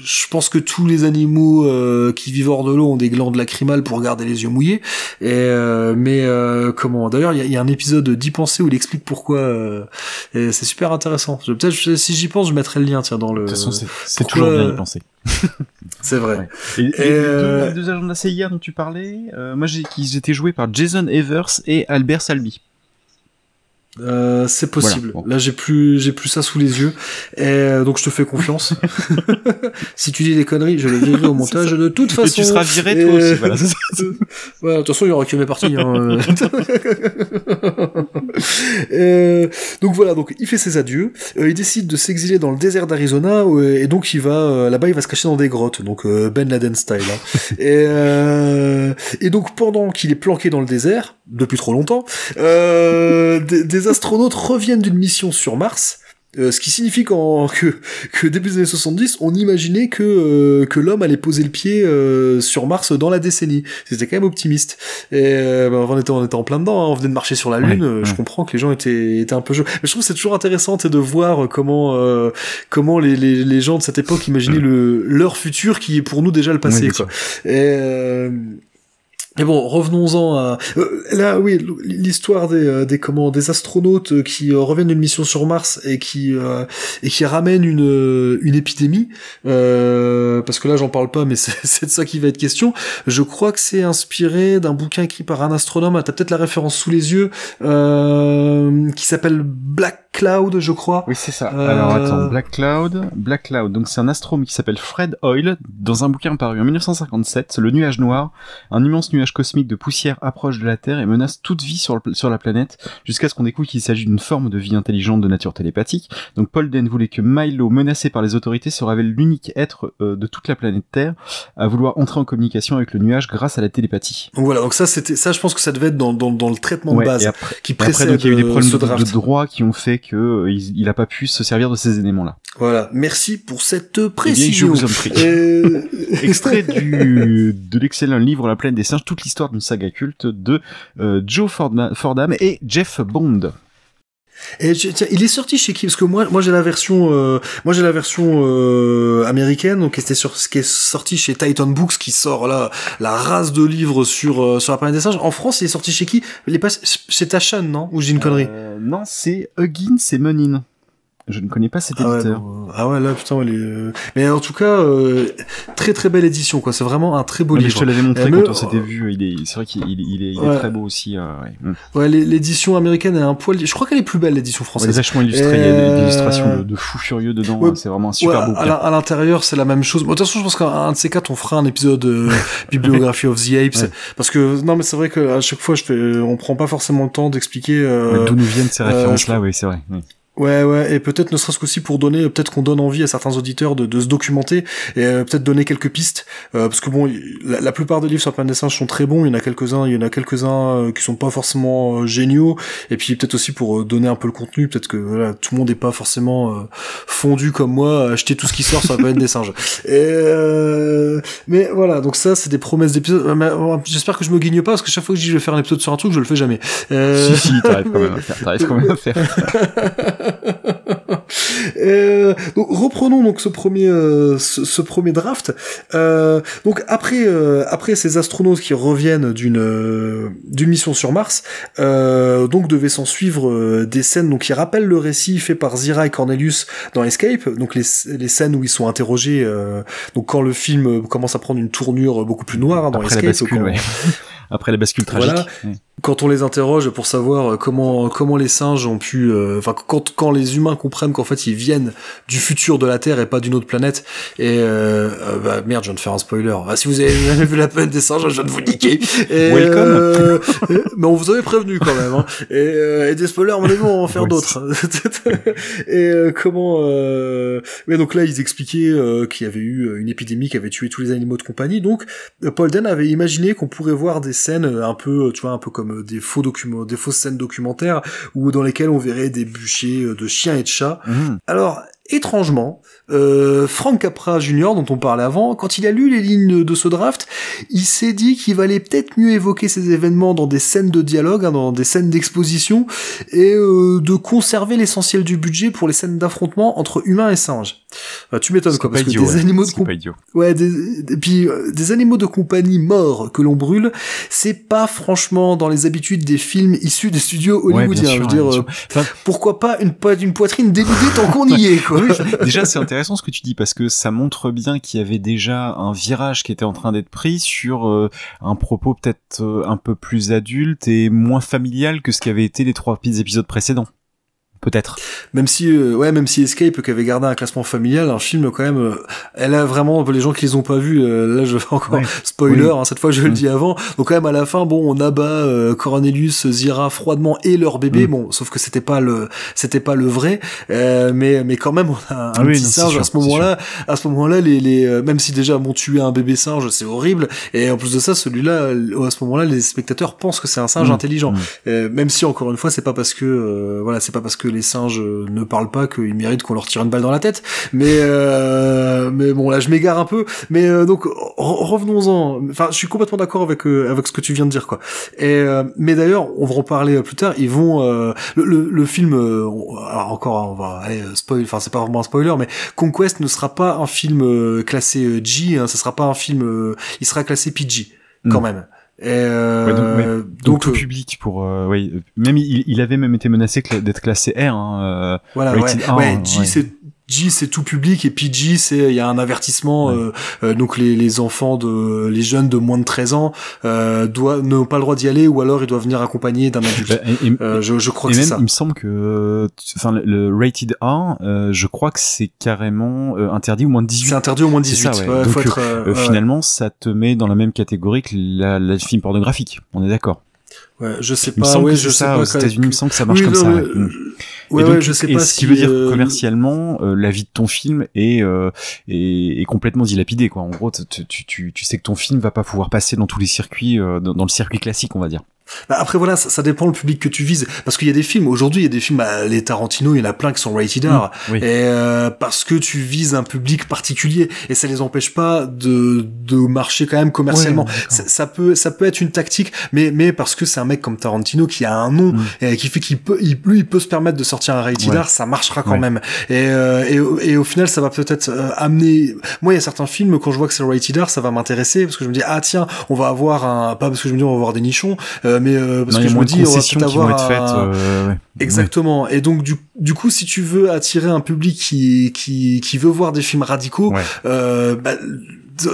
je pense que tous les animaux euh, qui vivent hors de l'eau ont des glandes lacrymales pour garder les yeux mouillés et euh, mais euh, comment d'ailleurs il y a, il y a un épisode d'y penser où il explique pourquoi euh, c'est super intéressant Je- peut-être si j'y pense je mettrai le lien tiens dans le De toute façon, c'est toujours bien d'y penser. (laughs) c'est vrai Ouais. Et, et Et, les, euh, deux, les deux agents de la CIA dont tu parlais, euh, moi j'ai qu'ils étaient joués par Jason Evers et Albert Salby. Euh, c'est possible. Voilà, bon. Là, j'ai plus, j'ai plus ça sous les yeux. Et euh, donc, je te fais confiance. (laughs) si tu dis des conneries, je le virerai au (laughs) montage de toute Et façon. tu seras viré Et- toi aussi. Voilà. (laughs) de toute façon, il y aura que mes parties. Hein. Euh, donc voilà, donc il fait ses adieux. Euh, il décide de s'exiler dans le désert d'Arizona et donc il va là-bas, il va se cacher dans des grottes, donc Ben Laden style. hein. et, euh, et donc pendant qu'il est planqué dans le désert depuis trop longtemps, euh, des, des astronautes reviennent d'une mission sur Mars. Euh, ce qui signifie (laughs) que, que début des années 70, on imaginait que euh, que l'homme allait poser le pied euh, sur Mars dans la décennie. C'était quand même optimiste. Et bah, on était on était en plein dedans. hein. On venait de marcher sur la Ouais, Lune. Je comprends que les gens étaient étaient un peu chauds. Mais je trouve que c'est toujours intéressant de voir comment comment les, les les gens de cette époque imaginaient le leur futur qui est pour nous déjà le passé. bien quoi. Et et bon, revenons-en à euh, là, oui, l'histoire des euh, des comment des astronautes euh, qui euh, reviennent d'une mission sur Mars et qui euh, et qui ramènent une une épidémie. Euh, parce que là, j'en parle pas, mais (laughs) c'est c'est de ça qui va être question. Je crois que c'est inspiré d'un bouquin écrit par un astronome. T'as peut-être la référence sous les yeux, euh, qui s'appelle Black Cloud, je crois. Oui, c'est ça. Euh, Alors attends, Black Cloud, Black Cloud. Donc c'est un astronome qui s'appelle Fred Hoyle dans un bouquin paru en 1957, Le nuage noir, un immense nuage cosmique de poussière approche de la Terre et menace toute vie sur, le- sur la planète jusqu'à ce qu'on découvre qu'il s'agit d'une forme de vie intelligente de nature télépathique. Donc Paul Den voulait que Milo, menacé par les autorités, se révèle l'unique être euh, de toute la planète Terre à vouloir entrer en communication avec le nuage grâce à la télépathie. Donc voilà, donc ça c'était ça, je pense que ça devait être dans dans, dans le traitement Ouais, de base après, qui et après, précède donc il y a eu des euh, problèmes de, de droit qui ont fait que euh, il, il a pas pu se servir de ces éléments-là. Voilà, merci pour cette Eh bien, précision. je vous en prie. Euh, (laughs) Extrait du, de l'excellent livre La plaine des singes, toute l'histoire d'une saga culte de euh, Joe Fordham et Jeff Bond. Et tiens, il est sorti chez qui? Parce que moi, moi j'ai la version, euh, moi j'ai la version euh, américaine, donc qui était sur, ce qui est sorti chez Titan Books, qui sort là la race de livres sur euh, sur la planète des singes. En France, il est sorti chez qui? Il est pas chez Taschen, non? Ou j'ai une connerie Euh, non, c'est Huggins et Menin. Je ne connais pas cet Ah ouais, éditeur. bon, ah ouais, là putain, ouais, les, euh, mais en tout cas, euh, très très belle édition, quoi. C'est vraiment un très beau mais livre. je te l'avais montré quand on s'était vu. Il est, c'est vrai qu'il il, il est, il est très beau aussi. euh, ouais. Mm. Ouais, l'é- l'édition américaine est un poil. Je crois qu'elle est plus belle l'édition française. il est vachement illustré. Il y a des, Euh, illustrations de, de fous furieux dedans. Hein, c'est vraiment un super beau. à l'intérieur, c'est la même chose. De toute façon, je pense qu'un un de ces quatre, on fera un épisode euh, (laughs) Bibliographie of the Apes. Parce que, non, mais c'est vrai qu'à chaque fois, je fais, on prend pas forcément le temps d'expliquer. euh, D'où nous viennent ces euh, références-là Oui, c'est vrai. oui. Ouais, ouais, et peut-être ne serait-ce qu'aussi pour donner, peut-être qu'on donne envie à certains auditeurs de, de se documenter et euh, peut-être donner quelques pistes, euh, parce que bon, la, la plupart des livres sur des singes sont très bons, il y en a quelques-uns, il y en a quelques-uns euh, qui sont pas forcément euh, géniaux, et puis peut-être aussi pour euh, donner un peu le contenu, peut-être que voilà, tout le monde n'est pas forcément euh, fondu comme moi, à acheter tout ce qui sort sur la planète des singes. (laughs) Et euh, mais voilà, donc ça, c'est des promesses d'épisodes. J'espère que je me guigne pas, parce que chaque fois que je dis je vais faire un épisode sur un truc, je le fais jamais. Si, si, t'arrives quand même à faire. T'arrives quand même à faire. (laughs) (laughs) Euh, donc reprenons donc ce premier euh, ce, ce premier draft. Euh, donc après après ces astronautes qui reviennent d'une d'une mission sur Mars, donc devait s'en suivre des scènes donc qui rappellent le récit fait par Zira et Cornelius dans Escape. Donc les les scènes où ils sont interrogés. donc quand le film commence à prendre une tournure beaucoup plus noire hein, dans Après la Escape. bascule, quand- ouais. (laughs) Après la bascule tragique. Voilà. Ouais. Quand on les interroge pour savoir euh, comment comment les singes ont pu euh, enfin quand quand les humains comprennent qu'en fait ils viennent du futur de la Terre et pas d'une autre planète et euh, euh, bah, merde je viens de faire un spoiler. Ah, si vous avez (laughs) jamais vu la planète des singes je viens de vous niquer. Et, Welcome. (laughs) euh, mais on vous avait prévenu quand même hein. et, euh, et des spoilers mon avis on va en faire d'autres. (laughs) Et euh, comment euh... mais donc là ils expliquaient qu'il y avait eu une épidémie qui avait tué tous les animaux de compagnie. Donc Paul Den avait imaginé qu'on pourrait voir des scènes un peu, tu vois, un peu comme euh, des faux documents, des fausses scènes documentaires, ou dans lesquelles on verrait des bûchers euh, de chiens et de chats. Mhm. Alors, étrangement, euh, Frank Capra Jr., dont on parlait avant, quand il a lu les lignes de ce draft, il s'est dit qu'il valait peut-être mieux évoquer ces événements dans des scènes de dialogue, hein, dans des scènes d'exposition, et euh, de conserver l'essentiel du budget pour les scènes d'affrontement entre humains et singes. Bah, tu m'étonnes quoi, parce pas que idiot, des ouais. animaux de Ce qui est comp- pas idiot. Ouais, des, et puis euh, des animaux de compagnie morts que l'on brûle, c'est pas franchement dans les habitudes des films issus des studios hollywoodiens. sûr, je veux dire, euh, Enfin, pourquoi pas une, po- une poitrine dénudée tant qu'on y (laughs) est, quoi. Déjà, c'est intéressant ce que tu dis parce que ça montre bien qu'il y avait déjà un virage qui était en train d'être pris sur euh, un propos peut-être euh, un peu plus adulte et moins familial que ce qu'avaient été les trois épisodes précédents. Peut-être. Même si, euh, ouais, même si Escape, qui avait gardé un classement familial, un film quand même, euh, elle a vraiment, les gens qui les ont pas vus, euh, là je fais encore Ouais. spoiler, Oui. hein, cette fois je le Mm. dis avant. Donc quand même à la fin, bon, on abat euh, Cornelius, Zira froidement et leur bébé, Mm. bon, sauf que c'était pas le, c'était pas le vrai, euh, mais mais quand même on a un Ah oui, petit non, c'est singe sûr, à ce moment-là. À ce moment-là, les, les, euh, même si déjà bon tuer un bébé singe, c'est horrible, et en plus de ça, celui-là, à ce moment-là, les spectateurs pensent que c'est un singe Mm. intelligent. Même si encore une fois c'est pas parce que euh, voilà c'est pas parce que les singes euh, ne parlent pas qu'ils méritent qu'on leur tire une balle dans la tête. Mais euh, mais bon là je m'égare un peu. Mais euh, donc re- revenons-en. Enfin je suis complètement d'accord avec euh, avec ce que tu viens de dire quoi. Et euh, mais d'ailleurs on va en parler plus tard. Ils vont euh, le, le, le film euh, alors encore on va aller spoil enfin c'est pas vraiment un spoiler mais Conquest ne sera pas un film classé G hein, ce sera pas un film euh, il sera classé PG quand Mm. même et euh, Ouais, donc, ouais. Donc, donc, tout euh, public pour, euh, ouais, euh, même il, il avait même été menacé d'être classé R. Hein, euh, Voilà, ouais, R, ouais, G G c'est tout public et PG c'est il y a un avertissement Ouais. euh, euh, donc les, les enfants de les jeunes de moins de 13 ans euh, doivent n'ont pas le droit d'y aller ou alors ils doivent venir accompagnés d'un adulte. Bah, et, et- Euh, je, je crois et que même, ça. il me semble que, euh, enfin, le, rated R, euh, je crois que c'est carrément euh, interdit au moins de 18. C'est interdit au moins de C'est 18. ça, ouais. Ouais, Donc, faut être, ouais, finalement, ça te met dans la même catégorie que la, la film pornographique. On est d'accord. Ouais, je sais Il me pas, que je sais ça pas. aux États-Unis. Il me semble que ça marche Oui, comme non, ça. ouais. Mm. Ouais, et donc, ouais, je sais et pas ce si qui veut dire euh, commercialement, euh, la vie de ton film est, euh, est, est complètement dilapidée. Quoi. En gros, tu, tu, tu, sais que ton film va pas pouvoir passer dans tous les circuits, euh, dans, dans le circuit classique, on va dire. Bah, après voilà, ça, ça dépend le public que tu vises. Parce qu'il y a des films, aujourd'hui il y a des films, bah, les Tarantino, il y en a plein qui sont rated R. oui. Et euh, parce que tu vises un public particulier et ça les empêche pas de, de marcher quand même. Ouais, d'accord. ça, ça peut ça peut être une tactique, mais mais parce que c'est un mec comme Tarantino qui a un nom Mm. et qui fait qu'il peut il, lui il peut se permettre de sortir un rated Ouais. R, ça marchera quand Ouais. même. Et, euh, et au- et au final ça va peut-être euh, amener. Moi il y a certains films quand je vois que c'est rated R, ça va m'intéresser parce que je me dis ah tiens on va avoir un pas parce que je me dis on va avoir des nichons, euh, mais euh, parce Non, que je me dis on va vont avoir être faites. euh, ouais. Exactement. Et donc du du coup, si tu veux attirer un public qui qui qui veut voir des films radicaux, Ouais. euh, bah,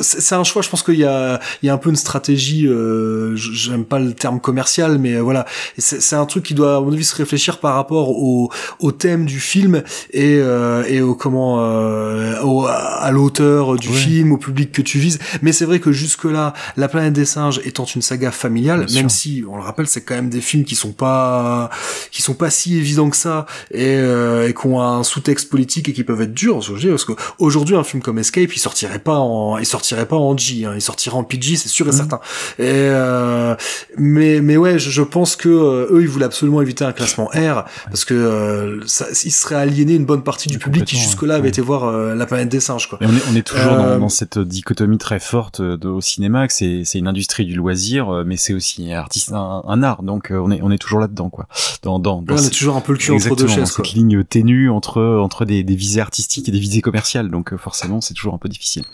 c'est un choix. Je pense qu'il y a il y a un peu une stratégie. Euh, J'aime pas le terme commercial, mais euh, voilà. C'est un truc qui doit à mon avis se réfléchir par rapport au au thème du film et euh, et au comment euh, au, à l'auteur du Ouais. film, au public que tu vises. Mais c'est vrai que jusque là, La planète des singes étant une saga familiale, Bien même sûr. si on le rappelle, c'est quand même des films qui sont pas qui sont pas si évidents que ça et, euh, et qui ont un sous-texte politique et qui peuvent être durs. je veux dire, Parce qu'aujourd'hui, un film comme Escape, il sortirait pas en, il sortirait pas en G, hein, il sortirait en PG, c'est sûr et Mhm. certain. Et euh, mais mais ouais, je, je pense que euh, eux, ils voulaient absolument éviter un classement R parce que euh, ça, ils seraient aliénés une bonne partie du public qui jusque-là avait été voir euh, La planète des singes. Quoi. On est, on est toujours Euh, dans, dans cette dichotomie très forte de, au cinéma, que c'est, c'est une industrie du loisir, euh, mais c'est aussi un, artiste, un, un art. Donc euh, on est, on est toujours là-dedans, quoi. Dans, dans, dans on est toujours un peu le cul entre deux dans chaises. Cette ligne ténue entre, entre des, des visées artistiques et des visées commerciales. Donc euh, forcément, c'est toujours un peu difficile.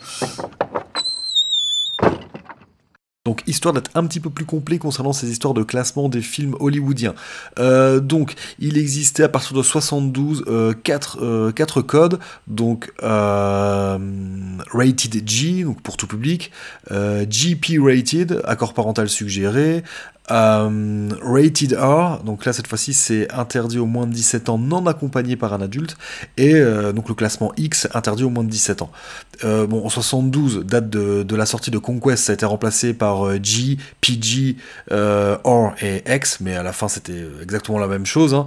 Donc, histoire d'être un petit peu plus complet concernant ces histoires de classement des films hollywoodiens. Euh, donc, il existait à partir de 72 euh, quatre, euh, quatre codes. Donc, euh, rated G, pour tout public, euh, GP rated, accord parental suggéré, Euh, rated R, donc là cette fois-ci c'est interdit au moins de 17 ans non accompagné par un adulte, et euh, donc le classement X interdit au moins de 17 ans. Euh, bon, en 72, date de, la sortie de Conquest, ça a été remplacé par G, PG, R et X, mais à la fin c'était exactement la même chose. Hein.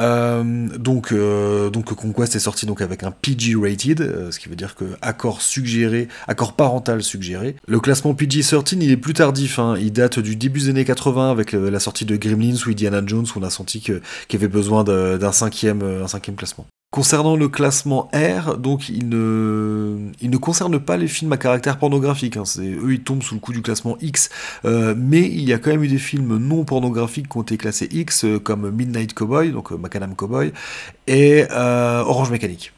Euh, donc, euh, donc Conquest est sorti donc avec un PG rated, euh, ce qui veut dire que accord suggéré, accord parental suggéré. Le classement PG-13 il est plus tardif, hein, il date du début des années 80 avec la sortie de Gremlins ou Indiana Jones où on a senti qu'il y avait besoin d'un cinquième, euh, un cinquième classement. Concernant le classement R, donc il ne, il ne concerne pas les films à caractère pornographique. hein, eux, ils tombent sous le coup du classement X. Euh, mais il y a quand même eu des films non pornographiques qui ont été classés X, euh, comme Midnight Cowboy, donc euh, Cowboy, et euh, Orange Mécanique.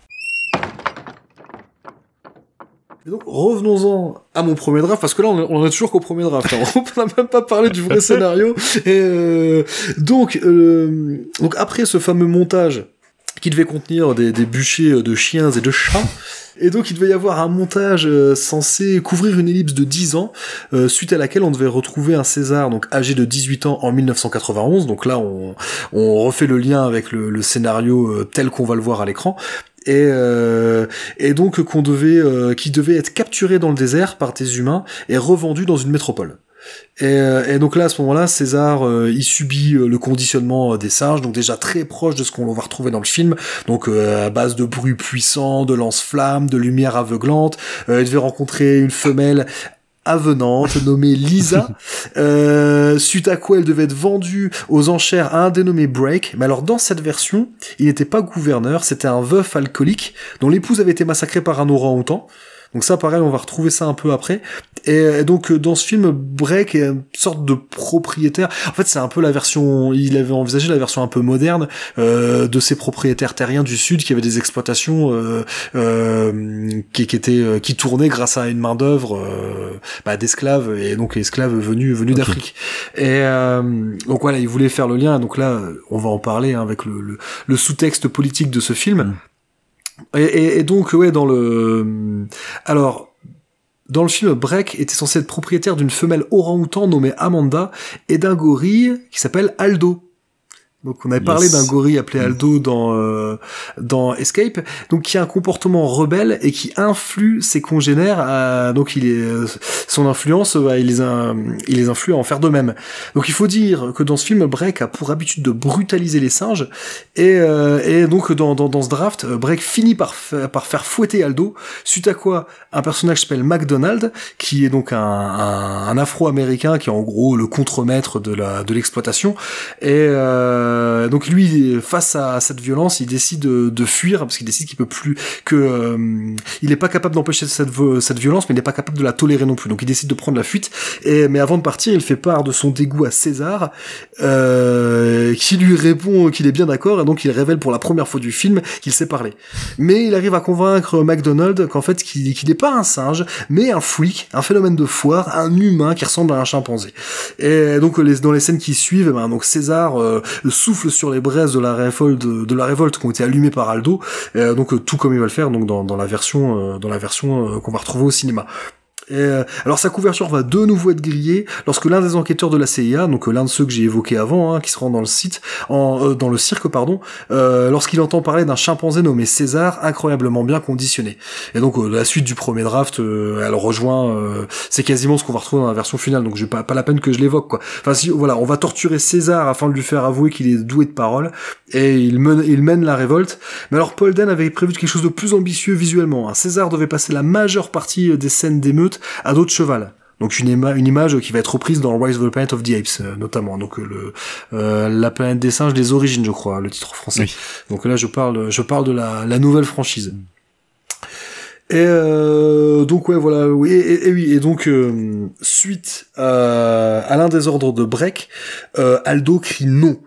Donc, revenons-en à mon premier draft, parce que là, on est toujours qu'au premier draft. hein. (laughs) On n'a même pas parlé du vrai scénario. Donc, après ce fameux montage qui devait contenir des, bûchers de chiens et de chats, et donc il devait y avoir un montage euh, censé couvrir une ellipse de 10 ans, euh, suite à laquelle on devait retrouver un César donc âgé de 18 ans en 1991. Donc là, on, on refait le lien avec le, le scénario euh, tel qu'on va le voir à l'écran. Et, euh, et donc qu'on devait, euh, qui devait être capturé dans le désert par des humains et revendu dans une métropole. Et, euh, et donc là, à ce moment-là, César, euh, il subit euh, le conditionnement euh, des singes, donc déjà très proche de ce qu'on va retrouver dans le film, donc euh, à base de bruits puissants, de lance-flammes, de lumière aveuglante. Euh, il devait rencontrer une femelle avenante nommée Lisa, (laughs) euh, suite à quoi elle devait être vendue aux enchères à un dénommé Break. Mais alors dans cette version, il n'était pas gouverneur, c'était un veuf alcoolique dont l'épouse avait été massacrée par un orang-outan. Donc ça, pareil, on va retrouver ça un peu après. Et, et donc euh, dans ce film, Break est une sorte de propriétaire. En fait, c'est un peu la version. Il avait envisagé la version un peu moderne euh, de ces propriétaires terriens du sud qui avaient des exploitations euh, euh, qui, qui étaient euh, qui tournaient grâce à une main d'œuvre euh, bah, d'esclaves et donc esclaves venus venus d'Afrique. Et euh, donc voilà, il voulait faire le lien. Donc là, on va en parler hein, avec le, le, le sous-texte politique de ce film. Et, donc, ouais, dans le... Alors, dans le film, Breck était censé être propriétaire d'une femelle orang-outan nommée Amanda et d'un gorille qui s'appelle Aldo. Donc on avait parlé d'un gorille appelé Aldo dans euh, dans Escape, donc qui a un comportement rebelle et qui influe ses congénères. À, donc il est euh, son influence, euh, il les a, il les influe à en faire de même. Donc il faut dire que dans ce film, Breck a pour habitude de brutaliser les singes et, euh, et donc dans, dans, dans ce draft, Breck finit par par faire fouetter Aldo. Suite à quoi un personnage s'appelle McDonald, qui est donc un, un, un Afro-américain qui est en gros le contremaître de la de l'exploitation et euh, donc lui, face à cette violence, il décide de, fuir parce qu'il décide qu'il peut plus que euh, pas capable d'empêcher cette violence, mais il n'est pas capable de la tolérer non plus. Donc il décide de prendre la fuite. Mais avant de partir, il fait part de son dégoût à César, euh, qui lui répond qu'il est bien d'accord et donc il révèle pour la première fois du film qu'il sait parler. Mais il arrive à convaincre McDonald qu'en fait qu'il n'est pas un singe, mais un freak, un phénomène de foire, un humain qui ressemble à un chimpanzé. Et donc dans les scènes qui suivent, eh ben, donc César euh, souffle sur les braises de la révolte, de, la révolte qui ont été allumées par Aldo, euh, donc euh, tout comme il va le faire donc dans, la version, dans la version euh, qu'on va retrouver au cinéma. Euh, alors sa couverture va de nouveau être grillée lorsque l'un des enquêteurs de la CIA, donc euh, l'un de ceux que j'ai évoqué avant, hein, qui se rend dans le site, en, euh, dans le cirque pardon, euh, lorsqu'il entend parler d'un chimpanzé nommé César, incroyablement bien conditionné. Et donc euh, la suite du premier draft, euh, elle rejoint, c'est quasiment ce qu'on va retrouver dans la version finale. Donc j'ai pas pas la peine que je l'évoque quoi. Enfin si voilà, on va torturer César afin de lui faire avouer qu'il est doué de parole et il mène il mène la révolte. Mais alors Paul Den avait prévu quelque chose de plus ambitieux visuellement. hein. César devait passer la majeure partie des scènes d'émeute à dos de cheval. Donc une, ima- une image qui va être reprise dans Rise of the Planet of the Apes euh, notamment. Donc euh, le euh, la planète des singes des origines, je crois, le titre français. Oui. Donc là je parle je parle de la, la nouvelle franchise. Et euh, donc ouais voilà oui et, et- et oui et donc suite à, à l'un des ordres de Breck, Aldo crie non.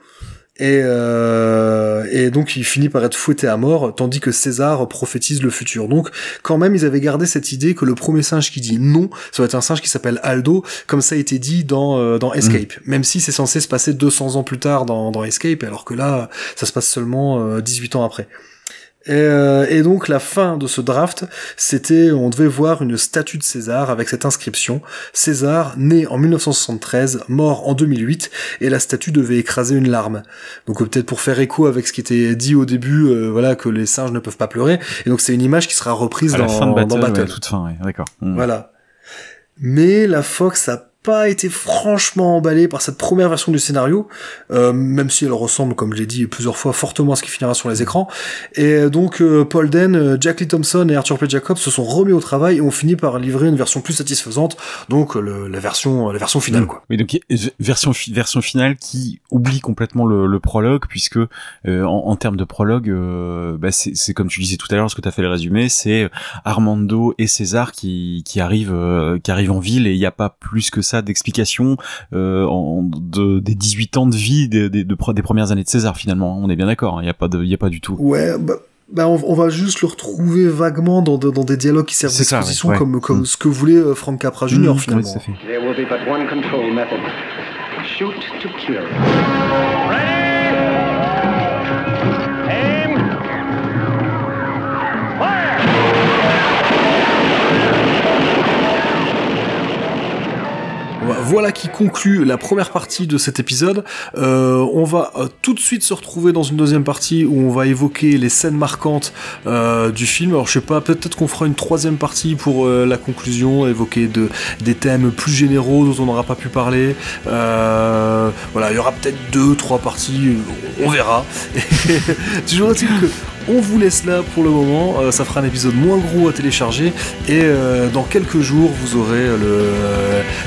Et, euh, et donc il finit par être fouetté à mort, tandis que César prophétise le futur. Donc quand même ils avaient gardé cette idée que le premier singe qui dit non, ça va être un singe qui s'appelle Aldo, comme ça a été dit dans, euh, dans Escape. Même si c'est censé se passer 200 ans plus tard dans, dans Escape, alors que là ça se passe seulement euh, 18 ans après. Et, euh, et donc la fin de ce draft, c'était, on devait voir une statue de César avec cette inscription César, né en 1973, mort en 2008, et la statue devait écraser une larme. Donc euh, peut-être pour faire écho avec ce qui était dit au début, euh, voilà que les singes ne peuvent pas pleurer. Et donc c'est une image qui sera reprise À dans, la fin de Battle, dans Battle. ouais, toute fin, ouais, d'accord. Mm. Voilà. Mais la Fox a pas été franchement emballée par cette première version du scénario, euh, même si elle ressemble, comme je l'ai dit plusieurs fois, fortement à ce qui finira sur les écrans. Et donc euh, Paul Den, euh, Jack Lee Thompson et Arthur P. Jacobs se sont remis au travail et ont fini par livrer une version plus satisfaisante, donc le- la version la version finale Mm. quoi. Oui, donc version version finale qui oublie complètement le, le prologue puisque euh, en, en termes de prologue, bah, c'est comme tu disais tout à l'heure, ce que tu as fait le résumé, c'est Armando et César qui qui arrivent qui arrivent en ville et il n'y a pas plus que ça d'explication euh, en- de, des 18 ans de vie des, des, de pre- des premières années de César finalement. On est bien d'accord, hein, il n'y a pas de il y a pas du tout. Ouais, bah, bah, on, on va juste le retrouver vaguement dans, de- dans des dialogues qui servent ça, d'exposition ouais, comme, comme Mm. ce que voulait euh, Frank Capra Jr. Mm, ouais, finalement. tout Voilà qui conclut la première partie de cet épisode. Euh, on va euh, tout de suite se retrouver dans une deuxième partie où on va évoquer les scènes marquantes euh, du film. Alors je sais pas, peut-être qu'on fera une troisième partie pour la conclusion, évoquer de, des thèmes plus généraux dont on n'aura pas pu parler. Voilà, il y aura peut-être deux, trois parties, on verra. (laughs) on vous laisse là pour le moment. Euh, ça fera un épisode moins gros à télécharger et euh, dans quelques jours vous aurez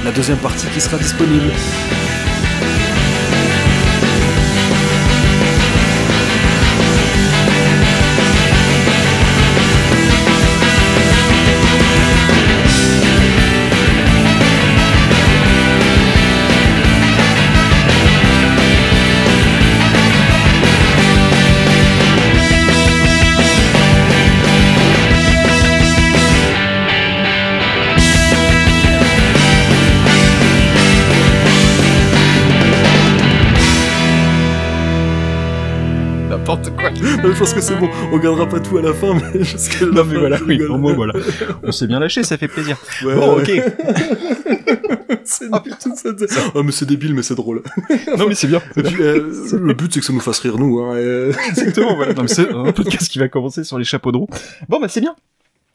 la deuxième partie qui sera disponible. Je pense que c'est bon, on gardera pas tout à la fin, mais jusqu'à la Non mais fin, voilà, oui, au moins voilà. On s'est bien lâché, ça fait plaisir. Ouais, bon, ouais. ok. (laughs) c'est ça. Oh, mais c'est débile, mais c'est drôle. Non mais c'est bien. Et puis, euh, le but, c'est que ça nous fasse rire, nous. Hein, et- Exactement, voilà. Non, mais c'est un podcast qui va commencer sur les chapeaux de roue. Bon, bah c'est bien.